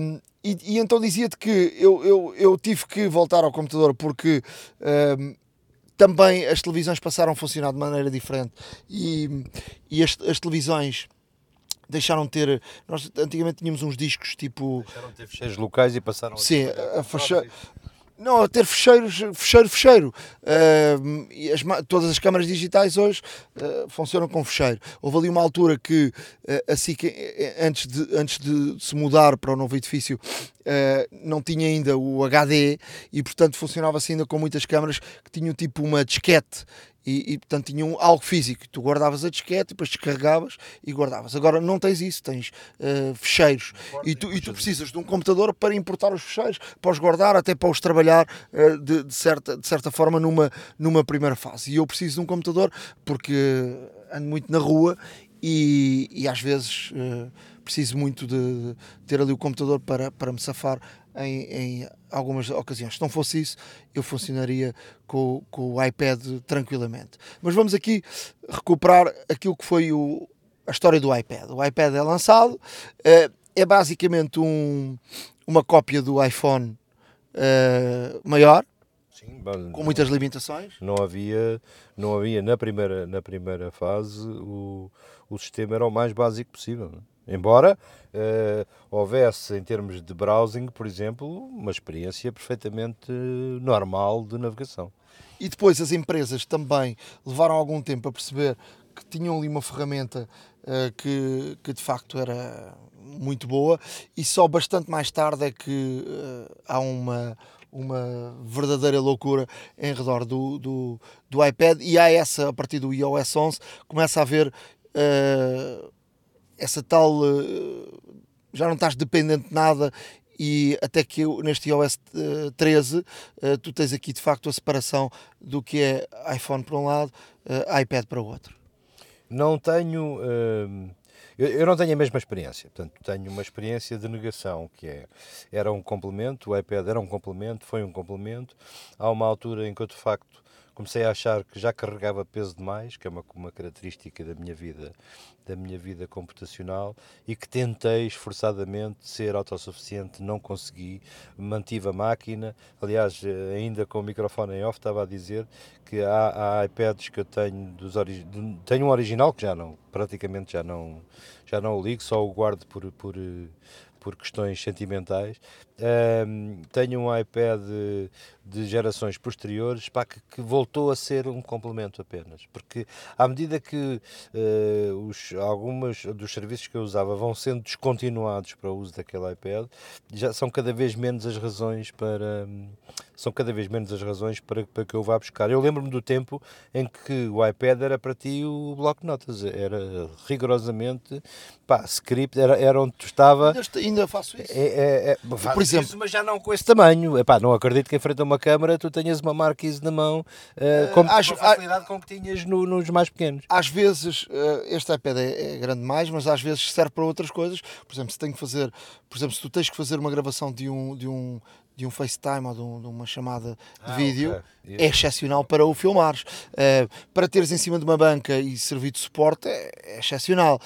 Um, e, e, então dizia-te que eu, eu, eu tive que voltar ao computador porque um, também as televisões passaram a funcionar de maneira diferente e, e as, as televisões deixaram de ter. Nós antigamente tínhamos uns discos tipo. Deixaram de ter fecheiros locais e passaram Sim, a, a fecha, não, a ter fecheiros, fecheiro, fecheiro. Uh, as, todas as câmaras digitais hoje uh, funcionam com fecheiro. Houve ali uma altura que, uh, assim que antes de, antes de se mudar para o novo edifício, não tinha ainda o HD e, portanto, funcionava-se ainda com muitas câmaras que tinham tipo uma disquete e, e, portanto tinham algo físico. Tu guardavas a disquete, depois descarregavas e guardavas. Agora não tens isso, tens uh, fecheiros e tu, e tu precisas de um computador para importar os fecheiros, para os guardar, até para os trabalhar uh, de, de, certa, de certa forma numa, numa primeira fase. E eu preciso de um computador porque ando muito na rua e, e às vezes uh, preciso muito de ter ali o computador para, para me safar em, em, algumas ocasiões. Se não fosse isso, eu funcionaria com, com, o iPad tranquilamente. Mas vamos aqui recuperar aquilo que foi o, a história do iPad. O iPad é lançado, uh, é basicamente um, uma cópia do iPhone uh, maior. Sim, com muitas limitações. Não havia, não havia na primeira, na primeira fase o, o sistema era o mais básico possível. Não? Embora uh, houvesse, em termos de browsing, por exemplo, uma experiência perfeitamente normal de navegação. E depois as empresas também levaram algum tempo a perceber que tinham ali uma ferramenta uh, que, que de facto era muito boa e só bastante mais tarde é que uh, há uma, uma verdadeira loucura em redor do, do, do, iPad e há essa, a partir do iOS 11, começa a haver uh, essa tal. Uh, já não estás dependente de nada e até que neste iOS 13 tu tens aqui de facto a separação do que é iPhone para um lado, iPad para o outro. Não tenho. Eu, não tenho a mesma experiência, portanto, tenho uma experiência de negação, que é, era um complemento, o iPad era um complemento, foi um complemento. Há uma altura em que eu, de facto, comecei a achar que já carregava peso demais, que é uma, uma característica da minha vida, da minha vida computacional, e que tentei esforçadamente ser autossuficiente, não consegui, mantive a máquina. Aliás, eh, ainda com o microfone em off, estava a dizer que há, há iPads que eu tenho dos tenho um original que já não, praticamente já não, já não o ligo, só o guardo por, por, por questões sentimentais. Um, tenho um iPad de gerações posteriores pá, que, que, voltou a ser um complemento apenas. Porque à medida que uh, os, algumas dos serviços que eu usava vão sendo descontinuados para o uso daquele iPad, já são cada vez menos as razões para são cada vez menos as razões para, para que eu vá buscar. Eu lembro-me do tempo em que o iPad era para ti o bloco de notas, era rigorosamente pá, script, era, era onde tu estava. Ainda, faço isso. É, é, é, exemplo, isso, mas já não com esse tamanho. Epá, não acredito que em frente a uma câmara tu tenhas uma Marquise na mão uh, com, a facilidade com que tinhas no, nos mais pequenos. Às vezes, uh, este iPad é, é, grande demais, mas às vezes serve para outras coisas. Por exemplo, se tenho que fazer, por exemplo, se tu tens que fazer uma gravação de um, de um, de um FaceTime ou de, um, de uma chamada de ah, vídeo okay. é excepcional para o filmares. Uh, para teres em cima de uma banca e servir de suporte é, é excepcional.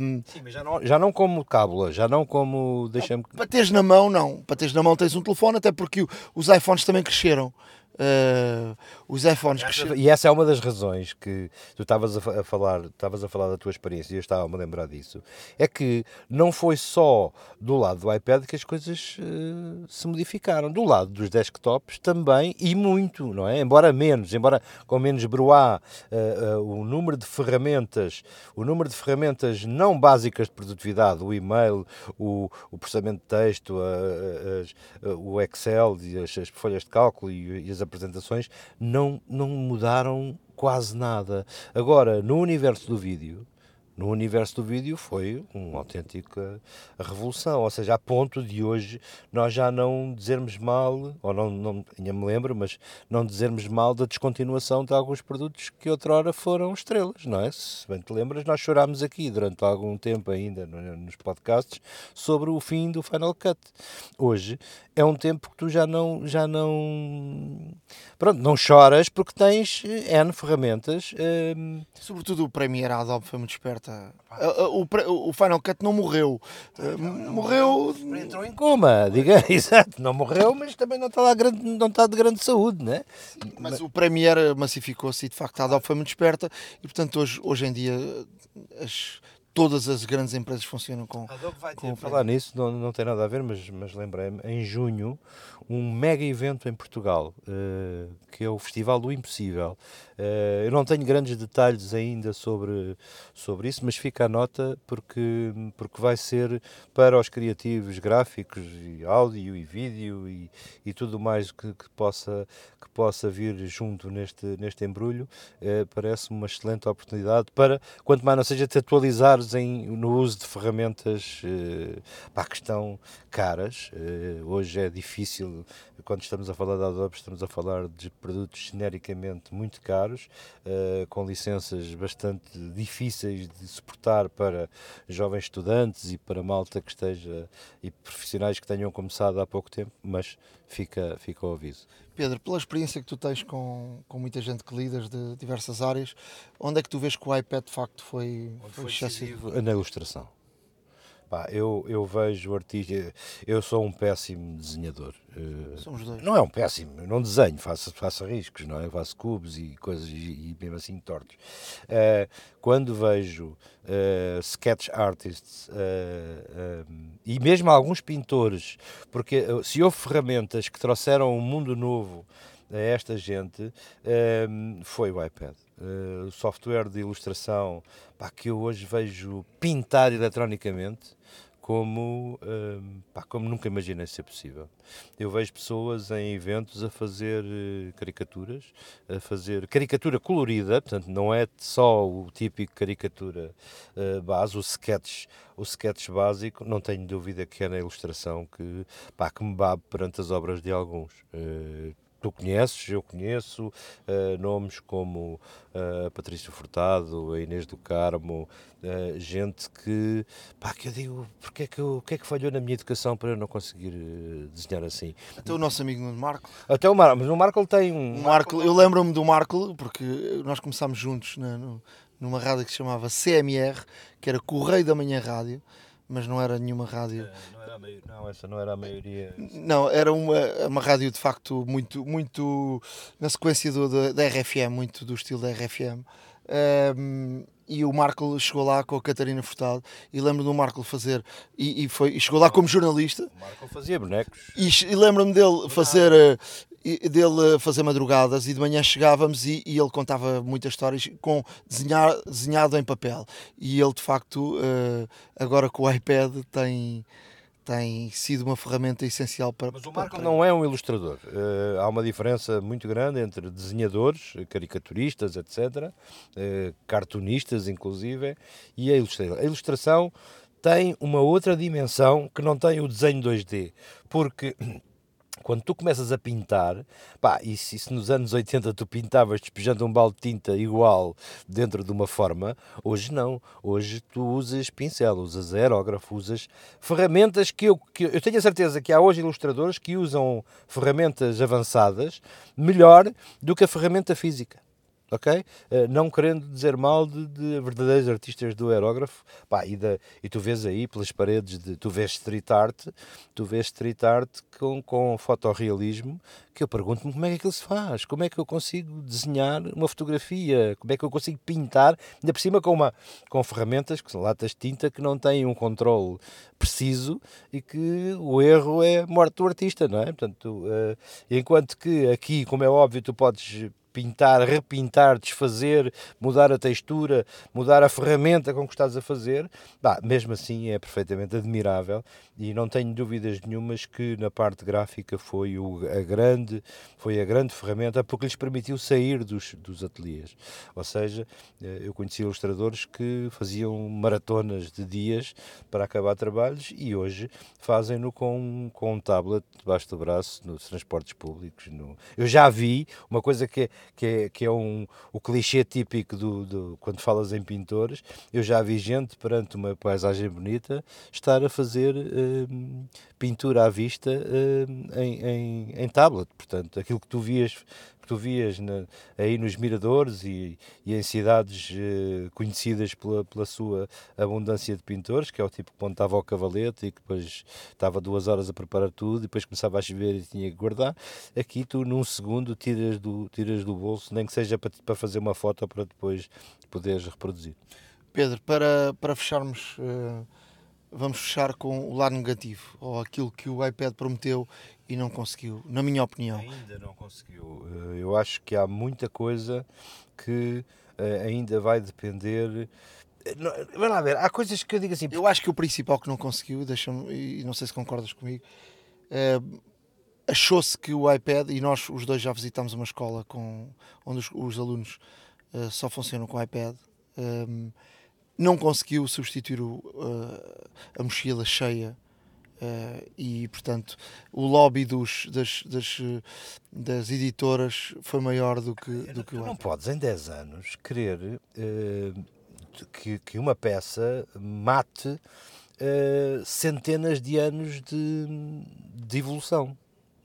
Um, Sim, mas já não, já não como cábula, já não como. Deixa-me. Para teres na mão, não. Para teres na mão tens um telefone, até porque os iPhones também cresceram. Uh, os iPhones que... E essa é uma das razões que tu estavas a, falar, estavas a falar da tua experiência e eu estava-me a lembrar disso. É que não foi só do lado do iPad que as coisas uh, se modificaram. Do lado dos desktops também, e muito, não é? Embora menos, embora com menos broá, uh, o número de ferramentas, o número de ferramentas não básicas de produtividade, o e-mail, o, o processamento de texto, o Excel, as, as folhas de cálculo e, e as apresentações não, não mudaram quase nada. Agora, no universo do vídeo, no universo do vídeo foi uma autêntica revolução, ou seja, a ponto de hoje nós já não dizermos mal, ou não, não ainda me lembro, mas não dizermos mal da descontinuação de alguns produtos que outrora foram estrelas, não é? Se bem te lembras, nós chorámos aqui durante algum tempo ainda nos podcasts sobre o fim do Final Cut. Hoje é um tempo que tu já não, já não, pronto, não choras porque tens N ferramentas. Hum... Sobretudo o Premiere Adobe foi muito esperto o, o Final Cut não morreu. Não, não morreu. Entrou em coma, diga, exato. Não morreu, mas também não está, lá grande, não está de grande saúde, né? Mas, mas o Premiere massificou-se e de facto a Adobe foi muito esperta e portanto hoje, hoje em dia as, todas as grandes empresas funcionam com. Com falar nisso, não, não tem nada a ver, mas, mas lembrei-me, em junho, um mega evento em Portugal, uh, que é o Festival do Impossível. Uh, eu não tenho grandes detalhes ainda sobre, sobre isso, mas fica a nota porque, porque vai ser para os criativos gráficos, e áudio e vídeo e, e tudo mais que, que, possa, que possa vir junto neste, neste embrulho. Uh, parece uma excelente oportunidade para, quanto mais não seja, te atualizar em, no uso de ferramentas uh, pá, que estão caras. Uh, hoje é difícil, quando estamos a falar da Adobe, estamos a falar de produtos genericamente muito caros, uh, com licenças bastante difíceis de suportar para jovens estudantes e para malta que esteja e profissionais que tenham começado há pouco tempo, mas fica, fica o aviso. Pedro, pela experiência que tu tens com, com muita gente que lidas de diversas áreas, onde é que tu vês que o iPad de facto foi, foi, foi excessivo? Na ilustração. Pá, eu, eu vejo artista, eu sou um péssimo desenhador. Eh, Somos dois. Não é um péssimo, eu não desenho, faço, faço riscos, não é? faço cubos e coisas e, e mesmo assim tortos. Uh, quando vejo uh, sketch artists uh, e mesmo alguns pintores, porque se houve ferramentas que trouxeram um mundo novo a esta gente, foi o iPad uh, software de ilustração pá, que eu hoje vejo pintar eletronicamente como, uh, pá, como nunca imaginei ser possível. Eu vejo pessoas em eventos a fazer uh, caricaturas, a fazer caricatura colorida, portanto não é só o típico caricatura uh, base, o sketch, o sketch básico, não tenho dúvida que é na ilustração que, pá, que me babe perante as obras de alguns. Uh, tu conheces, eu conheço, uh, nomes como uh, Patrício Furtado, a Inês do Carmo, uh, gente que, pá, que eu digo, porque é que, eu, o que é que falhou na minha educação para eu não conseguir desenhar assim? Até o nosso amigo Marco. Até o Marco, mas o Marco tem um... Marco, eu lembro-me do Marco, porque nós começámos juntos no, numa rádio que se chamava CMR, que era Correio da Manhã Rádio, mas não era nenhuma rádio. Não, era maioria, não, essa não era a maioria. Não, era uma, uma rádio de facto muito, muito na sequência do, da, da RFM, muito do estilo da RFM. Um, e o Marco chegou lá com a Catarina Furtado e lembro do Marco fazer e, e foi e chegou lá como jornalista o Marco fazia bonecos e, e lembro-me dele fazer eh, dele fazer madrugadas e de manhã chegávamos e, e, ele contava muitas histórias com desenhar, desenhado em papel. E ele de facto, uh, agora com o iPad, tem, tem sido uma ferramenta essencial para. Mas o Marco não é um ilustrador. Uh, há uma diferença muito grande entre desenhadores, caricaturistas, etc., uh, cartunistas, inclusive, e a ilustração. A ilustração tem uma outra dimensão que não tem o desenho 2D, porque quando tu começas a pintar, pá, e se, se, nos anos 80 tu pintavas despejando um balde de tinta igual dentro de uma forma, hoje não. Hoje tu usas pincel, usas aerógrafo, usas ferramentas que eu, que eu tenho a certeza que há hoje ilustradores que usam ferramentas avançadas melhor do que a ferramenta física ok? Uh, não querendo dizer mal de, de, verdadeiros artistas do aerógrafo, pá, e, da, e tu vês aí pelas paredes, de, tu vês street art, tu vês street art com, com fotorrealismo, que eu pergunto-me como é que aquilo se faz, como é que eu consigo desenhar uma fotografia, como é que eu consigo pintar, ainda por cima com, uma, com ferramentas, que são latas de tinta, que não têm um controle preciso e que o erro é morte do artista, não é? Portanto, uh, enquanto que aqui, como é óbvio, tu podes pintar, repintar, desfazer, mudar a textura, mudar a ferramenta com que estás a fazer, bah, mesmo assim é perfeitamente admirável e não tenho dúvidas nenhumas que na parte gráfica foi o, a grande foi a grande ferramenta porque lhes permitiu sair dos, dos ateliês. Ou seja, eh, eu conheci ilustradores que faziam maratonas de dias para acabar trabalhos e hoje fazem-no com, com um tablet debaixo do braço nos transportes públicos. No... Eu já vi uma coisa que é, que é, que é um, o clichê típico do, do, quando falas em pintores. Eu já vi gente perante uma paisagem bonita estar a fazer uh, pintura à vista uh, em, em, em tablet. Portanto, aquilo que tu vias que tu vias na, aí nos miradores e, e em cidades eh, conhecidas pela, pela sua abundância de pintores, que é o tipo que montava o cavalete e que depois estava duas horas a preparar tudo e depois começava a chover e tinha que guardar. Aqui tu num segundo tiras do, tiras do bolso, nem que seja para, para fazer uma foto para depois poderes reproduzir. Pedro, para, para fecharmos... Uh vamos fechar com o lado negativo, ou aquilo que o iPad prometeu e não conseguiu, na minha opinião. Ainda não conseguiu. Eh, eu acho que há muita coisa que eh, ainda vai depender. Eh, Vamos lá ver, há coisas que eu digo assim. Eu acho que o principal que não conseguiu, deixa-me, e não sei se concordas comigo, achou-se que o iPad, e nós os dois já visitámos uma escola com, onde os, os alunos uh, só funcionam com o iPad. Um, não conseguiu substituir o, uh, a mochila cheia uh, e, portanto, o lobby dos, das, das, das, editoras foi maior do que, do que o Não podes, em 10 anos, querer uh, que, que uma peça mate centenas de anos de, de evolução.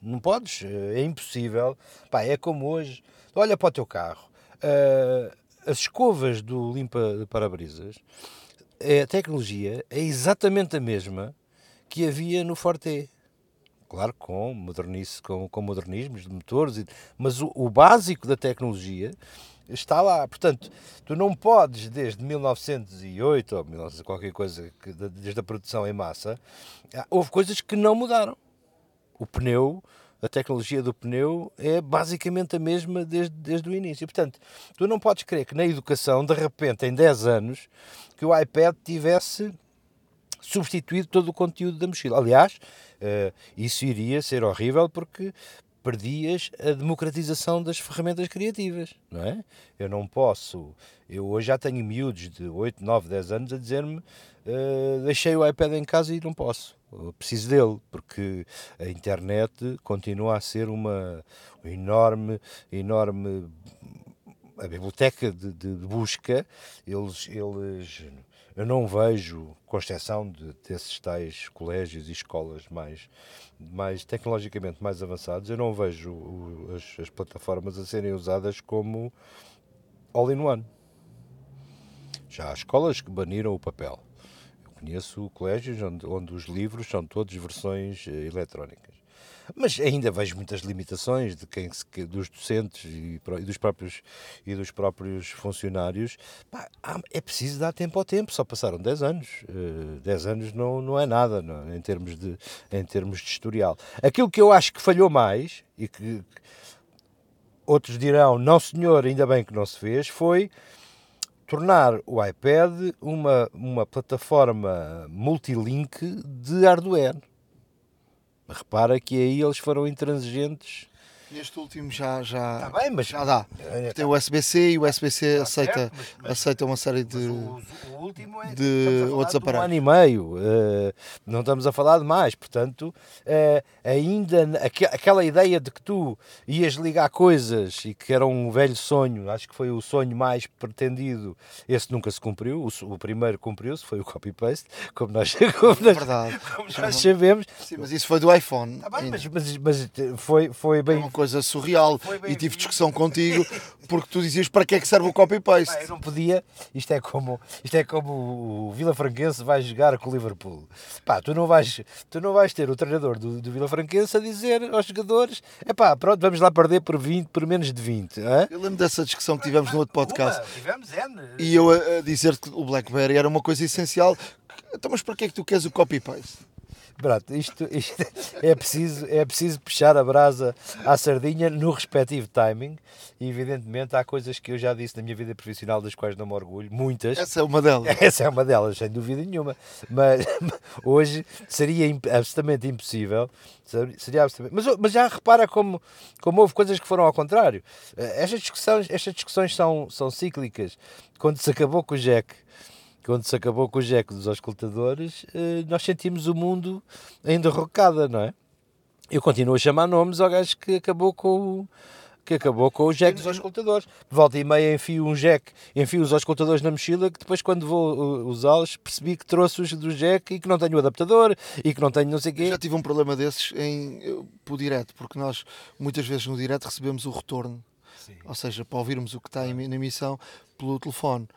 Não podes, é impossível. Pá, é como hoje. Olha para o teu carro. Uh, as escovas do limpa para-brisas, a tecnologia é exatamente a mesma que havia no Forte. Claro, com, modernice, com, com modernismos de motores, mas o, o básico da tecnologia está lá. Portanto, tu não podes, desde 1908 ou 1900, qualquer coisa, que, desde a produção em massa, houve coisas que não mudaram. O pneu a tecnologia do pneu é basicamente a mesma desde, desde o início. Portanto, tu não podes crer que na educação, de repente, em 10 anos, que o iPad tivesse substituído todo o conteúdo da mochila. Aliás, uh, isso iria ser horrível porque perdias a democratização das ferramentas criativas, não é? Eu não posso, eu hoje já tenho miúdos de 8, 9, 10 anos a dizer-me uh, deixei o iPad em casa e não posso, eu preciso dele, porque a internet continua a ser uma enorme, enorme a biblioteca de, de busca, eles, eles eu não vejo, com exceção de, desses tais colégios e escolas mais, mais tecnologicamente mais avançados, eu não vejo o, as, as, plataformas a serem usadas como all-in-one. Já há escolas que baniram o papel. Eu conheço colégios onde, onde os livros são todos versões eh, eletrónicas. Mas ainda vejo muitas limitações de quem dos docentes e, dos próprios e dos próprios funcionários. Pá, é preciso dar tempo ao tempo. Só passaram 10 anos. Uh, eh, 10 anos não, não é nada não, em, termos de, em termos de historial. Aquilo que eu acho que falhou mais e que outros dirão, não senhor, ainda bem que não se fez, foi tornar o iPad uma, uma plataforma multilink de hardware. Repara que aí eles foram intransigentes. Neste último já, já, tá bem, mas, já dá. É, Tem o USB-C e o USB-C tá aceita, certo, mas, mas, aceita uma série de, o, o último é, de outros aparatos. Um ano e meio, uh, não estamos a falar de mais, portanto, uh, ainda aqu aquela ideia de que tu ias ligar coisas e que era um velho sonho, acho que foi o sonho mais pretendido, esse nunca se cumpriu, o, o primeiro cumpriu-se, foi o copy-paste, como nós, como nós, Verdade. Como nós sabemos. Sim, mas isso foi do iPhone. Tá bem, mas, mas, mas, foi, foi bem coisa surreal e tive discussão contigo porque tu dizias para que é que serve o copy-paste. Eu não podia, isto é como, isto é como o Vila Franquense vai jogar com o Liverpool. Pá, tu não vais, tu não vais ter o treinador do, do Vila Franquense a dizer aos jogadores: é pá, pronto, vamos lá perder por 20, por menos de 20. Hein? Eu lembro dessa discussão que tivemos no outro podcast. Tivemos, é, E eu a, a dizer-te que o Blackberry era uma coisa essencial. Então, mas para que é que tu queres o copy-paste? Pronto, isto, isto, é, preciso, é preciso puxar a brasa à sardinha no respectivo timing. E evidentemente há coisas que eu já disse na minha vida profissional das quais não me orgulho, muitas. Essa é uma delas. Essa é uma delas, sem dúvida nenhuma. Mas hoje seria absolutamente impossível. Seria absolutamente... Mas, mas já repara como, como houve coisas que foram ao contrário. Eh, estas discussões, estas discussões são, são cíclicas. Quando se acabou com o Jack quando se acabou com o Jack dos auscultadores, eh, nós sentimos o mundo em derrocada, não é? Eu continuo a chamar nomes ao gajo que acabou com o que acabou com o jack dos auscultadores. Volta e meia enfio um jack, enfio os auscultadores na mochila, que depois quando vou uh, usá-los percebi que trouxe-os do jack e que não tenho o adaptador e que não tenho não sei o quê. Já tive um problema desses em, por direto, porque nós muitas vezes no direto recebemos o retorno, Sim. ou seja, para ouvirmos o que está na emissão pelo telefone.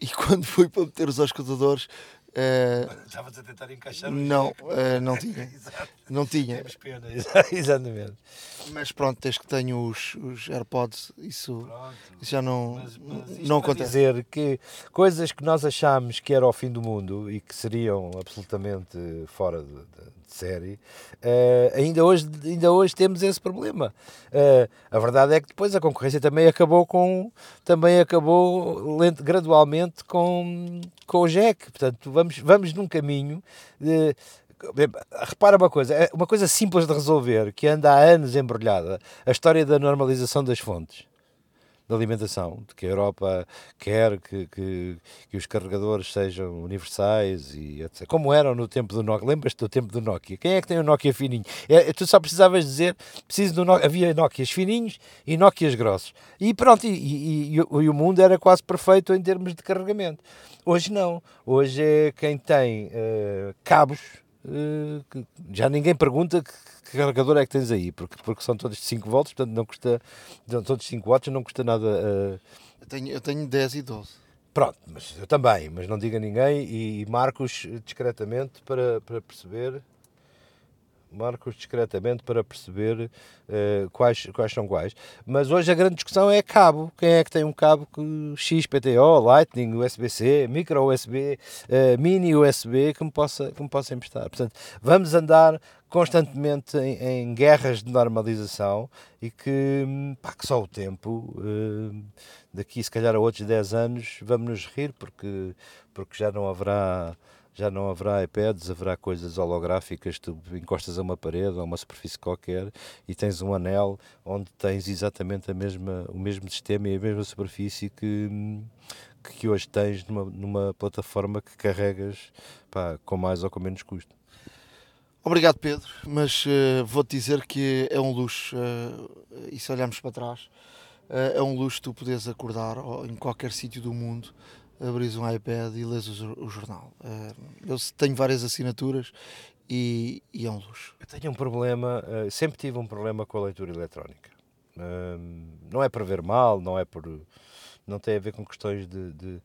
E quando fui para meter os auscultadores. Uh, Estavas a tentar encaixar Não, uh, não tinha. não tinha. Pena, exatamente. Mas pronto, desde que tenho os, os AirPods, isso, isso já não, mas, mas não acontece. dizer que coisas que nós achámos que era o fim do mundo e que seriam absolutamente fora de, de de série, uh, ainda, hoje, ainda hoje temos esse problema. Uh, a verdade é que depois a concorrência também acabou com também acabou lento, gradualmente com, com o Jack. Portanto, vamos, vamos num caminho de, repara uma coisa, é uma coisa simples de resolver, que anda há anos embrulhada, a história da normalização das fontes da alimentação, de que a Europa quer que, que, que, os carregadores sejam universais e etc. Como eram no tempo do Nokia. Lembras-te do tempo do Nokia? Quem é que tem o Nokia fininho? É, tu só precisavas dizer, preciso do Nokia. Havia Nokias fininhos e Nokias grossos. E pronto, e, e, e, e o mundo era quase perfeito em termos de carregamento. Hoje não. Hoje é quem tem uh, cabos Uh, já ninguém pergunta que, que, carregador é que tens aí, porque, porque são todos de 5 volts, portanto não custa, são todos 5 watts, não custa nada. Uh... Eu, tenho, eu tenho 10 e 12. Pronto, mas eu também, mas não diga a ninguém e, e Marcos discretamente para, para perceber. Marco-os discretamente para perceber uh, quais, quais são quais. Mas hoje a grande discussão é cabo. Quem é que tem um cabo que XPTO, Lightning, USB-C, micro USB, uh, eh, mini USB que me, possa, que me possa emprestar. Portanto, vamos andar constantemente em, em guerras de normalização e que, pá, que só o tempo, uh, daqui se calhar a outros 10 anos, vamos nos rir porque, porque já não haverá já não haverá iPads, haverá coisas holográficas, tu encostas a uma parede ou uma superfície qualquer e tens um anel onde tens exatamente a mesma, o mesmo sistema e a mesma superfície que, que hoje tens numa, numa plataforma que carregas pá, com mais ou com menos custo. Obrigado, Pedro, mas uh, vou-te dizer que é um luxo, uh, e se olharmos para trás, uh, é um luxo tu poderes acordar em qualquer sítio do mundo abris um iPad e lês o, o jornal. Uh, eu tenho várias assinaturas e, e, é um luxo. Eu tenho um problema, uh, sempre tive um problema com a leitura eletrónica. Uh, não é para ver mal, não é por. Não tem a ver com questões de. de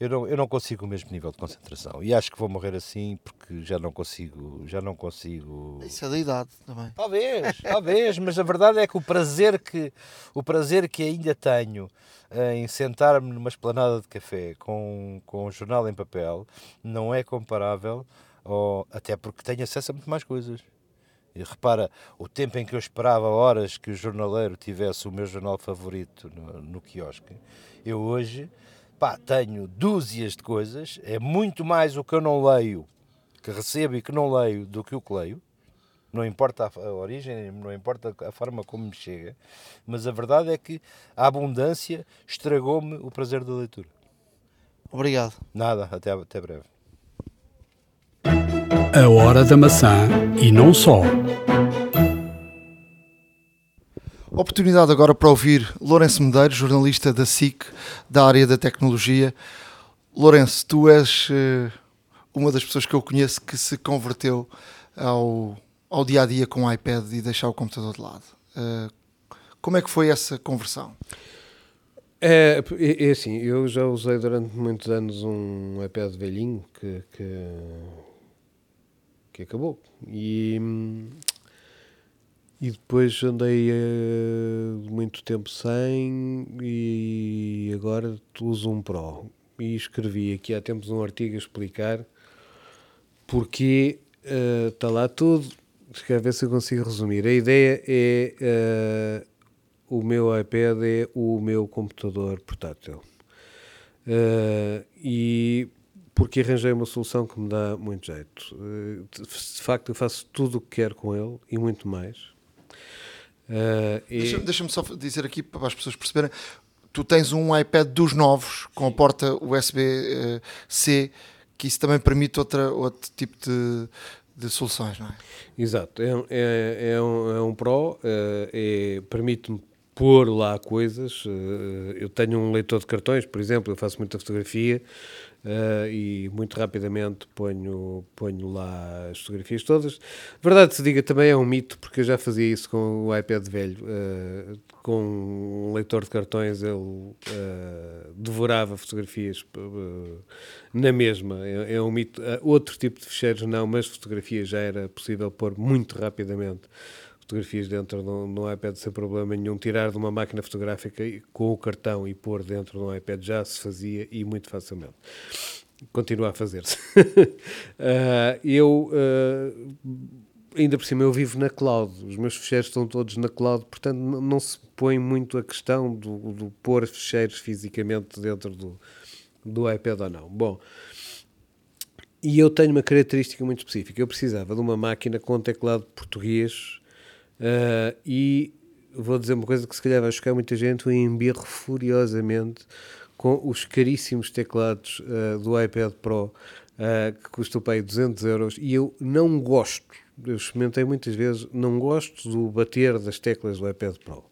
eu, não, eu não consigo o mesmo nível de concentração e acho que vou morrer assim porque já não consigo. Já não consigo. Isso é da idade também. Talvez, talvez, mas a verdade é que o prazer que, o prazer que ainda tenho em sentar-me numa esplanada de café com, com um jornal em papel não é comparável, ao, até porque tenho acesso a muito mais coisas. E repara, o tempo em que eu esperava horas que o jornaleiro tivesse o meu jornal favorito no, no quiosque, eu hoje pá, tenho dúzias de coisas, é muito mais o que eu não leio, que recebo e que não leio, do que o que leio não importa a, origem, não importa a forma como me chega, mas a verdade é que a abundância estragou-me o prazer da leitura. Obrigado. Nada, até, até breve. A hora da maçã e não só. Oportunidade agora para ouvir Lourenço Medeiros, jornalista da SIC, da área da tecnologia. Lourenço, tu és uh, uma das pessoas que eu conheço que se converteu ao ao dia a dia com o iPad e deixar o computador de lado. Uh, como é que foi essa conversão? É, é, é, assim, eu já usei durante muitos anos um iPad velhinho que, que, que acabou. E, e depois andei uh, muito tempo sem e agora uso um Pro. E escrevi aqui há tempos um artigo a explicar porque está uh, lá tudo Quer ver se eu consigo resumir. A ideia é uh, o meu iPad é o meu computador portátil. E porque arranjei uma solução que me dá muito jeito. Uh, de facto, eu faço tudo o que quero com ele e muito mais. Uh, Deixa-me deixa só dizer aqui para as pessoas perceberem: tu tens um iPad dos novos com a porta USB-C, que isso também permite outra, outro tipo de, de soluções, não é? Exato, é, é, é, um, é um Pro, é, é, permite-me pôr lá coisas. Eh, eu tenho um leitor de cartões, por exemplo, eu faço muita fotografia uh, e muito rapidamente ponho, ponho lá as fotografias todas. Verdade se diga, também é um mito, porque eu já fazia isso com o iPad velho. Uh, com um leitor de cartões, ele uh, devorava fotografias na mesma. É, é um mito. outro tipo de ficheiros não, mas fotografias já era possível pôr muito rapidamente fotografias dentro de um, iPad sem problema nenhum. Tirar de uma máquina fotográfica com o cartão e pôr dentro de um iPad já se fazia e muito facilmente. Continua a fazer-se. uh, eu, uh, ainda por cima, eu vivo na cloud. Os meus ficheiros estão todos na cloud, portanto, não se põe muito a questão do, do pôr ficheiros fisicamente dentro do, do iPad ou não. Bom. E eu tenho uma característica muito específica. Eu precisava de uma máquina com teclado português Uh, e vou dizer uma coisa que se calhar vai chocar muita gente, eu embirro furiosamente com os caríssimos teclados uh, do iPad Pro, uh, que custam para aí 200 euros, e eu não gosto, eu experimentei muitas vezes, não gosto do bater das teclas do iPad Pro.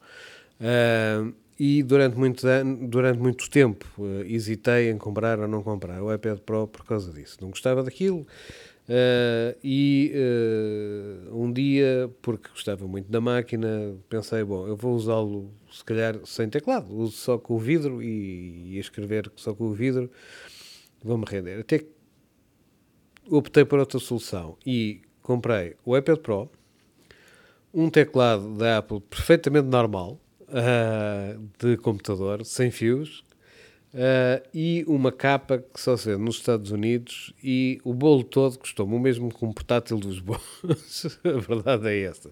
e durante muito, durante muito tempo hesitei em comprar ou não comprar o iPad Pro por causa disso. Não gostava daquilo, Uh, e uh, um dia, porque gostava muito da máquina, pensei, bom, eu vou usá-lo se calhar sem teclado, uso só com o vidro e, e escrever só com o vidro, vou-me render. Até que optei por outra solução e comprei o iPad Pro, um teclado da Apple perfeitamente normal, uh, de computador, sem fios, uh, e uma capa que só se vê nos Estados Unidos, e o bolo todo custou-me o mesmo que um portátil dos bons. a verdade é essa.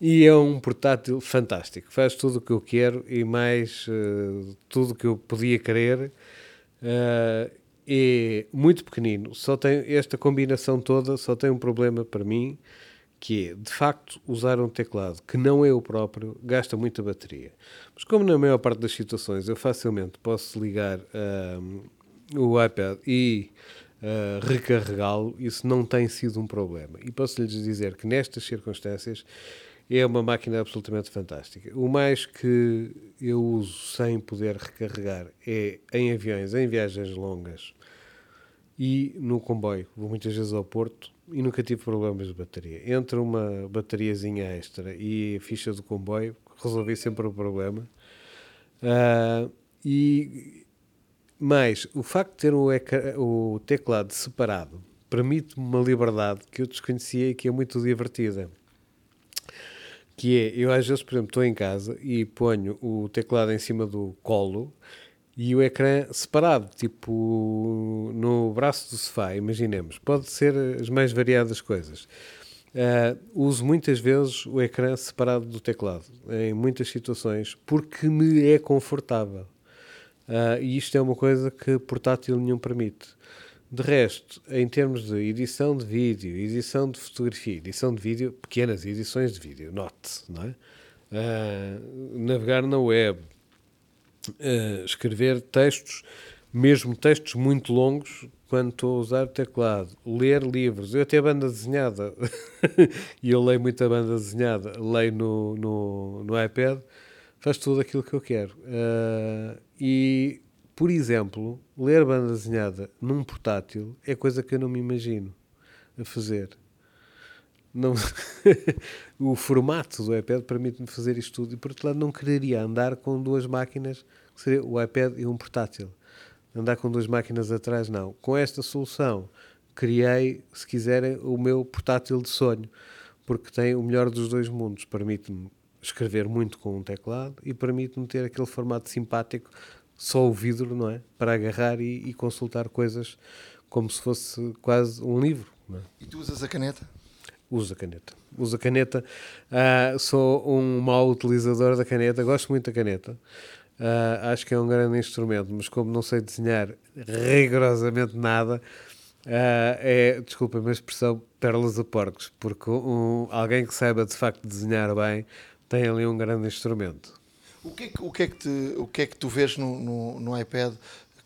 E é um portátil fantástico, faz tudo o que eu quero e mais uh, tudo o que eu podia querer. Uh, é muito pequenino, só tem esta combinação toda, só tem um problema para mim, que é, de facto, usar um teclado que não é o próprio gasta muita bateria. Mas como na maior parte das situações eu facilmente posso ligar o iPad e uh, recarregá-lo, isso não tem sido um problema. E posso-lhes dizer que nestas circunstâncias é uma máquina absolutamente fantástica. O mais que eu uso sem poder recarregar é em aviões, em viagens longas e no comboio. Vou muitas vezes ao Porto e nunca tive problemas de bateria. Entre uma bateriazinha extra e a ficha do comboio, resolvi sempre o problema. Uh, e mais, o facto de ter o, o teclado separado permite-me uma liberdade que eu desconhecia e que é muito divertida. Que é, eu às vezes, por exemplo, estou em casa e ponho o teclado em cima do colo e o ecrã separado, tipo no braço do sofá, imaginemos. Pode ser as mais variadas coisas. Uh, uso muitas vezes o ecrã separado do teclado, em muitas situações, porque me é confortável. Uh, e isto é uma coisa que portátil nenhum permite. De resto, em termos de edição de vídeo, edição de fotografia, edição de vídeo, pequenas edições de vídeo, note, não é? Uh, navegar na web, uh, escrever textos, mesmo textos muito longos, quando estou a usar o teclado, ler livros, eu até banda desenhada, e eu leio muita banda desenhada, leio no, no, no iPad, faz tudo aquilo que eu quero. Uh, e, por exemplo, ler banda desenhada num portátil é coisa que eu não me imagino a fazer. Não, o formato do iPad permite-me fazer isto tudo e, por outro lado, não quereria andar com duas máquinas, que seria o iPad e um portátil. Andar com duas máquinas atrás, não. Com esta solução, criei, se quiserem, o meu portátil de sonho, porque tem o melhor dos dois mundos. Permite-me escrever muito com um teclado e permite-me ter aquele formato simpático, só o vidro, não é? Para agarrar e, e consultar coisas como se fosse quase um livro. É? E tu usas a caneta? Uso a caneta. Uso a caneta. Uh, sou um mau utilizador da caneta. Gosto muito da caneta. Uh, acho que é um grande instrumento, mas como não sei desenhar rigorosamente nada, uh, é, desculpa a expressão, pérolas a porcos, porque um, alguém que saiba de facto desenhar bem tem ali um grande instrumento. O que é que, o que, é que, te, o que, é que tu vês no, no, no iPad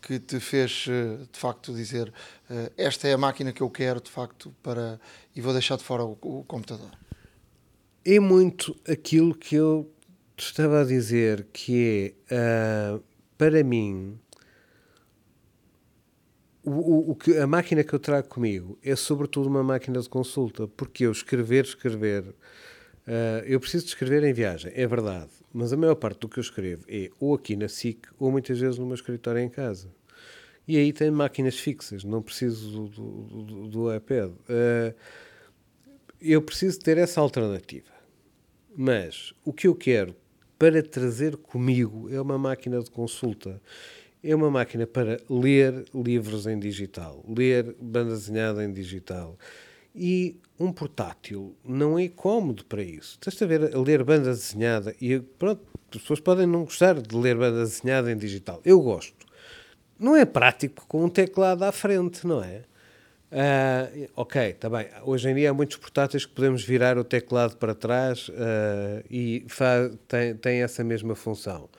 que te fez eh, de facto dizer eh, esta é a máquina que eu quero de facto para e vou deixar de fora o, o computador? É muito aquilo que eu estava a dizer que é uh, para mim o, o, que a máquina que eu trago comigo é sobretudo uma máquina de consulta porque eu escrever escrever uh, eu preciso de escrever em viagem é verdade mas a maior parte do que eu escrevo é ou aqui na SIC ou muitas vezes no meu escritório em casa. E aí tem máquinas fixas, não preciso do, do, do iPad. Uh, eu preciso ter essa alternativa. Mas o que eu quero para trazer comigo é uma máquina de consulta. É uma máquina para ler livros em digital, ler banda desenhada em digital. E um portátil não é cómodo para isso. Estás a ver a ler banda desenhada e pronto, as pessoas podem não gostar de ler banda desenhada em digital. Eu gosto. Não é prático com um teclado à frente, não é? Uh, ok, está bem. Hoje em dia há muitos portáteis que podemos virar o teclado para trás uh, e tem, tem essa mesma função.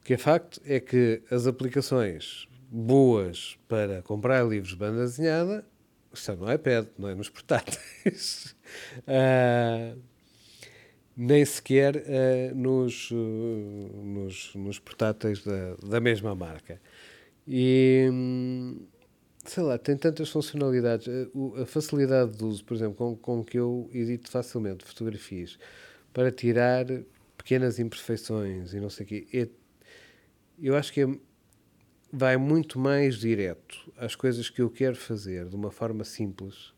O que é facto é que as aplicações boas para comprar livros de banda desenhada está no iPad, não é nos portáteis. uh, nem sequer uh, nos, uh, nos, nos, portáteis da, da mesma marca. E sei lá, tem tantas funcionalidades. A, a facilidade de uso, por exemplo, com, com que eu edito facilmente fotografias para tirar pequenas imperfeições e não sei o quê, é, eu acho que é vai muito mais direto às coisas que eu quero fazer de uma forma simples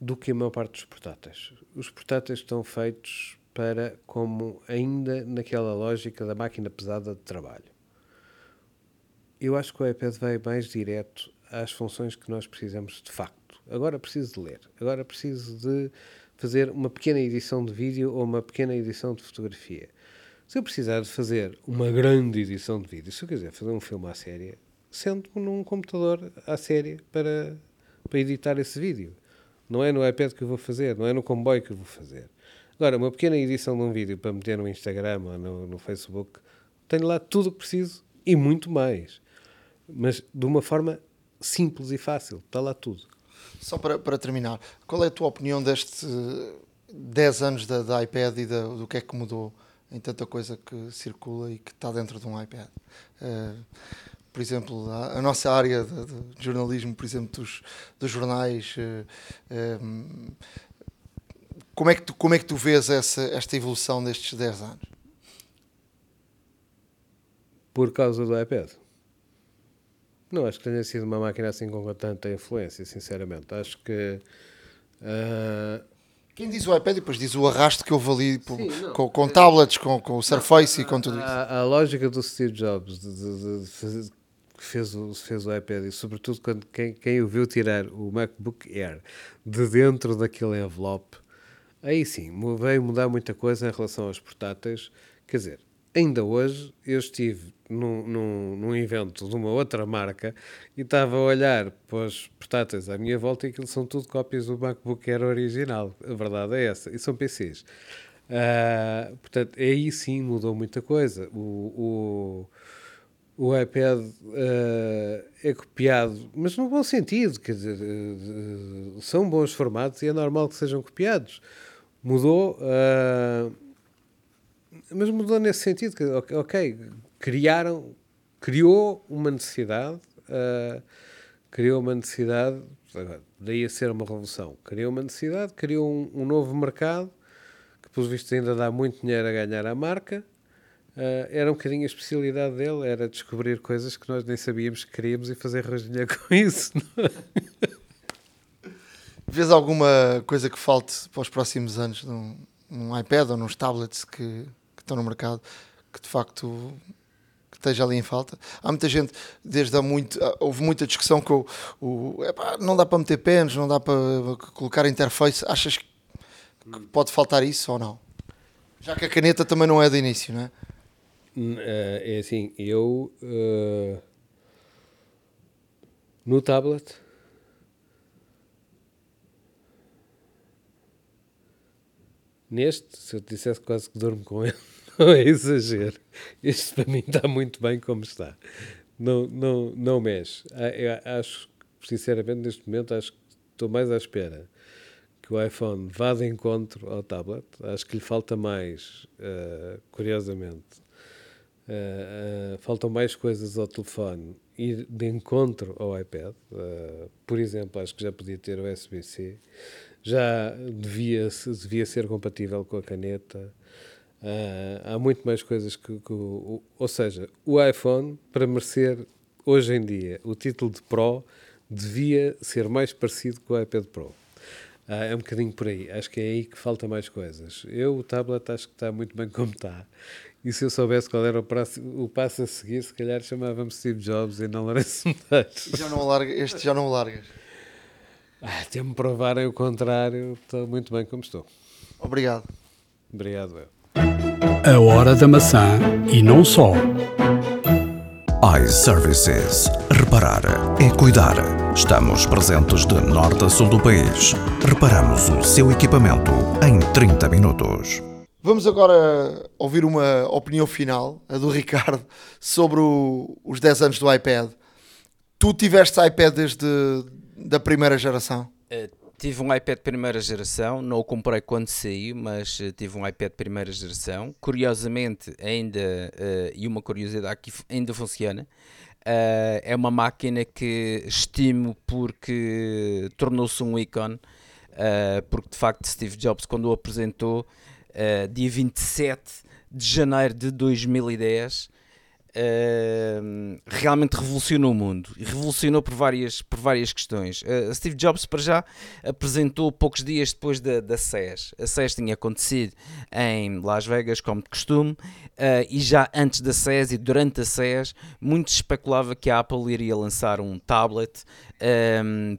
do que a maior parte dos portáteis. Os portáteis estão feitos para como ainda naquela lógica da máquina pesada de trabalho. Eu acho que o iPad vai mais direto às funções que nós precisamos de facto. Agora preciso de ler, agora preciso de fazer uma pequena edição de vídeo ou uma pequena edição de fotografia. Se eu precisar de fazer uma grande edição de vídeo, se eu quiser fazer um filme à série, sento num computador à série para, para editar esse vídeo. Não é no iPad que eu vou fazer, não é no comboio que eu vou fazer. Agora, uma pequena edição de um vídeo para meter no Instagram ou no, no Facebook, tenho lá tudo o que preciso e muito mais. Mas de uma forma simples e fácil, está lá tudo. Só para, para terminar, qual é a tua opinião deste 10 anos da, da iPad e da, do que é que mudou em tanta coisa que circula e que está dentro de um iPad? Uh, por exemplo, a, a nossa área de, de, jornalismo, por exemplo, dos, dos jornais, uh, um, como, é que tu, como é que tu vês essa, esta evolução destes 10 anos? Por causa do iPad. Não acho que tenha sido uma máquina assim com tanta influência, sinceramente. Acho que. Uh... Quem diz o iPad e depois diz o arrasto que houve ali Sim, com, com, tablets, com, com o Surface não, e com tudo isso. A, a, lógica do Steve Jobs de, de, de, que fez o, fez o iPad e, sobretudo, quando quem, quem o viu tirar o MacBook Air de dentro daquele envelope, aí sim veio mudar muita coisa em relação aos portáteis. Quer dizer, ainda hoje eu estive num, num, num, evento de uma outra marca e estava a olhar para os portáteis à minha volta e aquilo são tudo cópias do MacBook Air original. A verdade é essa. E são PCs. Uh, ah, portanto, aí sim mudou muita coisa. O, o, o iPad uh, é copiado, mas no bom sentido, quer dizer, uh, são bons formatos e é normal que sejam copiados. Mudou mas mudou nesse sentido que, ok, criaram, criou uma necessidade, uh, criou uma necessidade, daí a ser uma revolução, criou uma necessidade, criou um, um novo mercado, que pelos vistos ainda dá muito dinheiro a ganhar à marca, uh, era um bocadinho a especialidade dele, era descobrir coisas que nós nem sabíamos que queríamos e fazer dinheiro com isso. Vês alguma coisa que falte para os próximos anos num, num iPad ou nos tablets que, que estão no mercado que de facto que esteja ali em falta. Há muita gente, desde há muito, houve muita discussão que o, o epá, não dá para meter pens, não dá para colocar interface. Achas que pode faltar isso ou não? Já que a caneta também não é de início, não é? É assim, eu uh, no tablet neste, se eu dissesse quase que dormo com ele não é exagero. Este para mim está muito bem como está. Não, não, não mexe. Ah, eu acho, sinceramente, neste momento, acho que estou mais à espera que o iPhone vá de encontro ao tablet. Acho que lhe falta mais, uh, curiosamente. Uh, faltam mais coisas ao telefone ir de encontro ao iPad. por exemplo, acho que já podia ter o USB-C. Já devia, devia ser compatível com a caneta. Uh, há muito mais coisas que, que o, ou seja, o iPhone para merecer hoje em dia o título de Pro devia ser mais parecido com o iPad Pro. Uh, é um bocadinho por aí. Acho que é aí que falta mais coisas. Eu, o tablet, acho que está muito bem como está. E se eu soubesse qual era o, prazo, o passo a seguir, se calhar chamava-me Steve Jobs e não Lourenço Medeiros. Já não larga, este já não largas. Ah, Até-me provarem o contrário, estou muito bem como estou. Obrigado. Obrigado, eu. A Hora da Maçã e não só. iServices. Reparar é cuidar. Estamos presentes de norte a sul do país. Reparamos o seu equipamento em 30 minutos. Vamos agora ouvir uma opinião final, a do Ricardo, sobre o, os 10 anos do iPad. Tu tiveste iPad desde da primeira geração? Uh, Tive um iPad primeira geração, não o comprei quando saiu, mas uh, tive um iPad primeira geração. Curiosamente, ainda, uh, e uma curiosidade que ainda funciona, uh, é uma máquina que estimo porque tornou-se um ícone, porque de facto Steve Jobs, quando o apresentou, dia 27 de janeiro de 2010, Uh, realmente revolucionou o mundo e revolucionou por várias, por várias questões. Uh, Steve Jobs, para já, apresentou poucos dias depois da, da CES. A CES tinha acontecido em Las Vegas, como de costume, uh, e já antes da CES e durante a CES, muito se especulava que a Apple iria lançar um tablet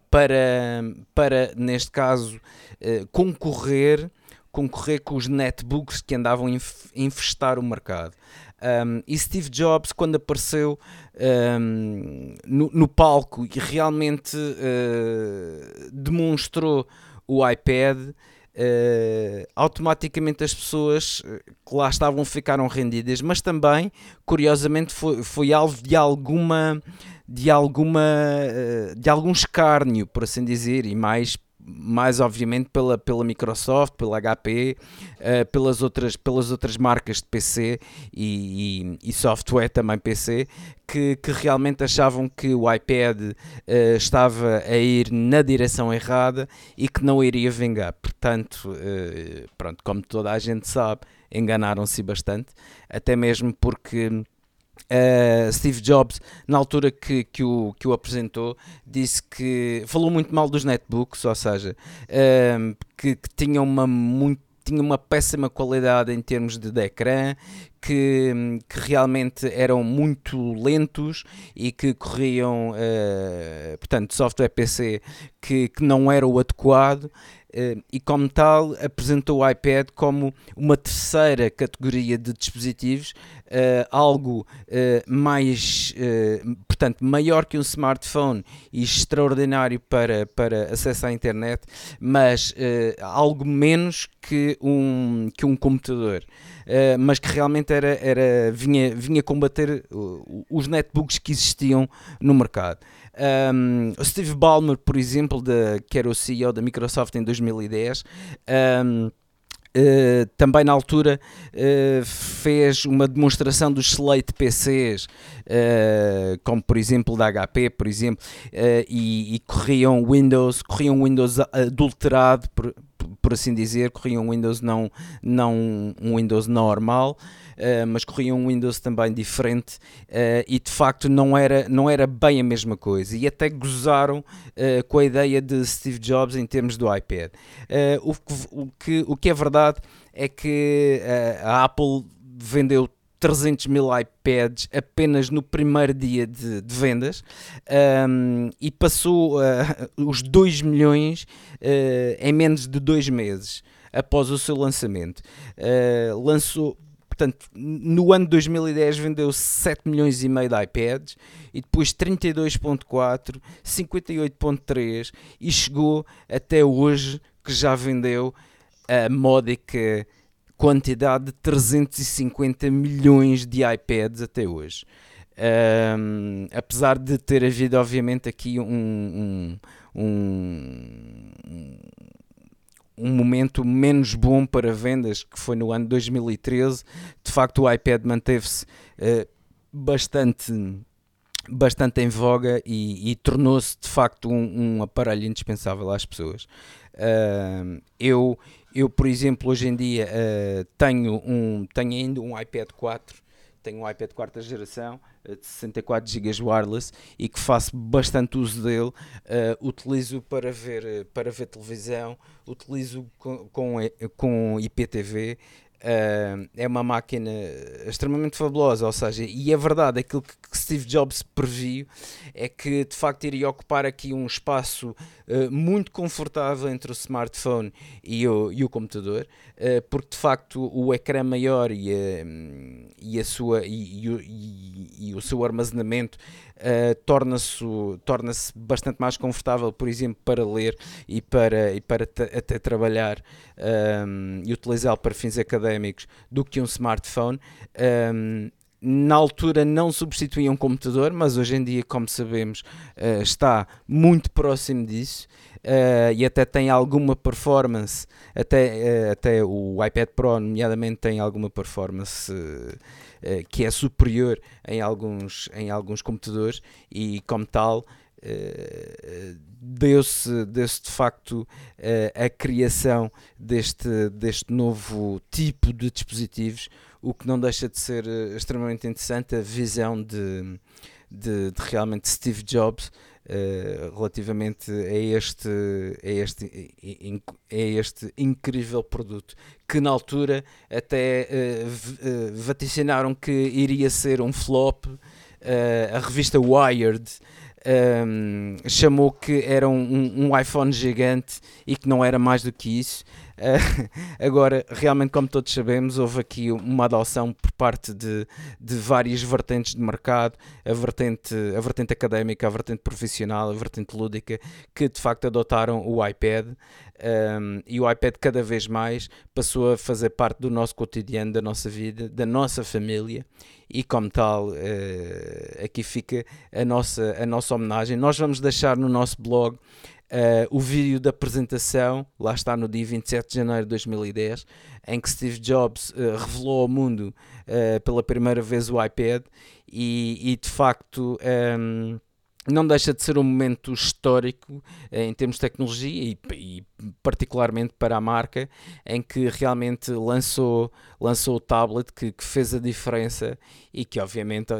para, para, neste caso, concorrer concorrer com os netbooks que andavam a infestar o mercado. Um, e Steve Jobs, quando apareceu um, no, no, palco e realmente uh, demonstrou o iPad, uh, automaticamente as pessoas que lá estavam ficaram rendidas, mas também, curiosamente, foi, foi alvo de alguma de alguma de algum escárnio, por assim dizer, e mais mais obviamente pela, pela Microsoft, pela HP, uh, eh, pelas, outras, pelas outras marcas de PC e, e, e software também PC, que, que, realmente achavam que o iPad uh, estava a ir na direção errada e que não iria vingar. Portanto, uh, pronto, como toda a gente sabe, enganaram-se bastante, até mesmo porque Uh, Steve Jobs, na altura que, que, o, que o apresentou, disse que falou muito mal dos netbooks, ou seja, uh, que, que tinham uma muito tinha uma péssima qualidade em termos de, ecrã, que, que, realmente eram muito lentos e que corriam, uh, portanto, software PC que, que não era o adequado e, como tal, apresentou o iPad como uma terceira categoria de dispositivos, uh, algo uh, mais, portanto, maior que um smartphone e extraordinário para, para acesso à internet, mas algo menos que um, que um computador. mas que realmente era, era, vinha, vinha combater os netbooks que existiam no mercado. Um, o Steve Ballmer, por exemplo, de, que era o CEO da Microsoft em 2010, um, Uh, também na altura uh, fez uma demonstração dos Slate PCs, uh, como por exemplo da HP, por exemplo, e, e, corriam Windows, corriam Windows adulterado, por, por assim dizer, corriam Windows não, não um Windows normal. Uh, mas corria um Windows também diferente uh, e de facto não era, não era bem a mesma coisa. E até gozaram uh, com a ideia de Steve Jobs em termos do iPad. O que, o, que, o que é verdade é que a Apple vendeu 300 mil iPads apenas no primeiro dia de, de vendas um, e passou uh, os 2 milhões uh, em menos de dois meses após o seu lançamento. Uh, lançou Portanto, no ano de 2010 vendeu 7 milhões e meio de iPads e depois 32.4, 58.3 e chegou até hoje que já vendeu a módica quantidade de 350 milhões de iPads até hoje. Um, apesar de ter havido, obviamente, aqui um, um, um um momento menos bom para vendas, que foi no ano 2013. De facto, o iPad manteve-se uh, bastante, bastante em voga e, e tornou-se de facto um, um, aparelho indispensável às pessoas. Uh, eu, eu, por exemplo, hoje em dia uh, tenho, um, tenho ainda um iPad 4 tenho um iPad de quarta geração de 64 GB wireless e que faço bastante uso dele. Uh, utilizo para ver, uh, para ver televisão, utilizo com, com, com IPTV. É uma máquina extremamente fabulosa, ou seja, e é verdade, aquilo que Steve Jobs previu é que de facto iria ocupar aqui um espaço muito confortável entre o smartphone e o, e o computador, porque de facto o ecrã maior e a, e, a sua, e, e, e o seu armazenamento uh, torna-se torna bastante mais confortável, por exemplo, para ler e para, e para até trabalhar um, e utilizá-lo para fins académicos do que um smartphone. Um, na altura não substituía um computador, mas hoje em dia, como sabemos, uh, está muito próximo disso. Uh, e até tem alguma performance, até, uh, até o iPad Pro, nomeadamente, tem alguma performance uh, que é superior em alguns, em alguns computadores e, como tal, deu-se deu de facto a criação deste, deste novo tipo de dispositivos o que não deixa de ser extremamente interessante a visão de, de, de realmente Steve Jobs uh, relativamente a este, a, este, a este incrível produto que na altura até uh, vaticinaram que iria ser um flop. a revista Wired um, chamou que era um, um, iPhone gigante e que não era mais do que isso. Uh, agora, realmente, como todos sabemos, houve aqui uma adoção por parte de, de várias vertentes de mercado, a vertente, a vertente académica, a vertente profissional, a vertente lúdica, que de facto adotaram o iPad. Um, e o iPad cada vez mais passou a fazer parte do nosso cotidiano, da nossa vida, da nossa família e como tal uh, aqui fica a nossa, a nossa homenagem. Nós vamos deixar no nosso blog Uh, o vídeo da apresentação, lá está no dia 27 de janeiro de 2010, em que Steve Jobs uh, revelou ao mundo uh, pela primeira vez o iPad e, e de facto um, não deixa de ser um momento histórico em termos de tecnologia e, e, particularmente para a marca, em que realmente lançou, lançou o tablet que, que fez a diferença e que obviamente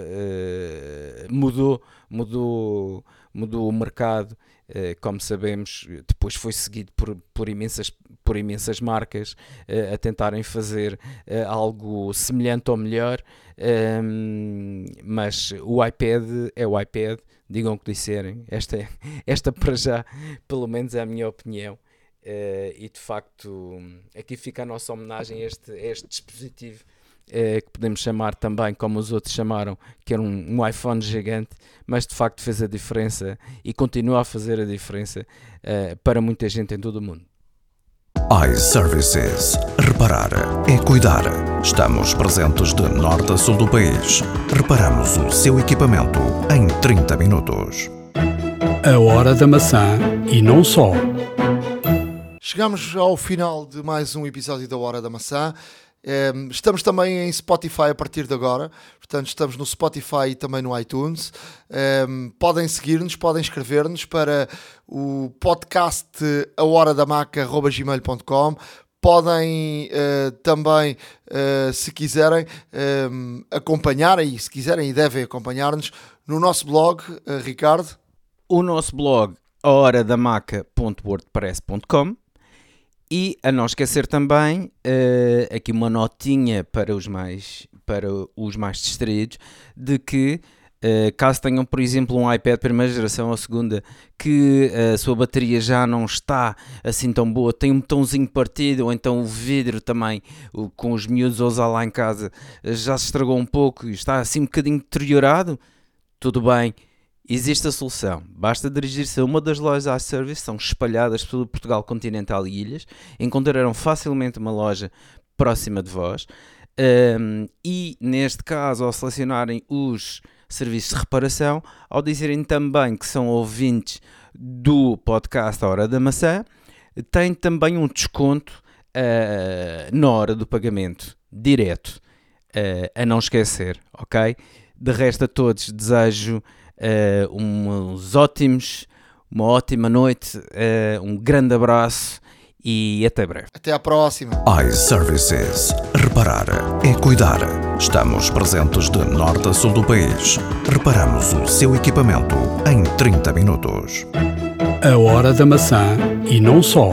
mudou, mudou, mudou o mercado eh, como sabemos, depois foi seguido por, por, imensas, por imensas marcas uh, a tentarem fazer uh, algo semelhante ou melhor, ehm, mas o iPad é o iPad, digam o que disserem, esta, é, esta para já, pelo menos é a minha opinião. e de facto, aqui fica a nossa homenagem a este, a este dispositivo eh, que podemos chamar também, como os outros chamaram, que era um, um, iPhone gigante, mas de facto fez a diferença e continua a fazer a diferença eh, para muita gente em todo o mundo. iServices. Reparar é cuidar. Estamos presentes de norte a sul do país. Reparamos o seu equipamento em 30 minutos. A hora da maçã e não só. Chegamos ao final de mais um episódio da Hora da Maçã. Um, estamos também em Spotify a partir de agora, portanto, estamos no Spotify e também no iTunes. Um, podem seguir-nos, podem escrever-nos para o podcast a hora da maca.gmail.com. Podem uh, também, uh, se quiserem, um, acompanhar e se quiserem e devem acompanhar-nos no nosso blog, uh, Ricardo. O nosso blog, a hora e a não esquecer também, uh, aqui uma notinha para os mais, para os mais distraídos, de que uh, caso tenham, por exemplo, um iPad primeira geração ou segunda, que a sua bateria já não está assim tão boa, tem um botãozinho partido, ou então o vidro também, com os miúdos a usar lá em casa, já se estragou um pouco e está assim um bocadinho deteriorado, tudo bem Existe a solução. Basta dirigir-se a uma das lojas iService, são espalhadas pelo Portugal continental e ilhas. Encontrarão facilmente uma loja próxima de vós. Um, e neste caso, ao selecionarem os serviços de reparação, ao dizerem também que são ouvintes do podcast A Hora da Maçã, têm também um desconto uh, na hora do pagamento direto. Uh, a não esquecer, ok? De resto, a todos desejo uh, uns ótimos, uma ótima noite, uh, um grande abraço e até breve. Até à próxima. iServices. Reparar é cuidar. Estamos presentes de norte a sul do país. Reparamos o seu equipamento em 30 minutos. A hora da maçã e não só.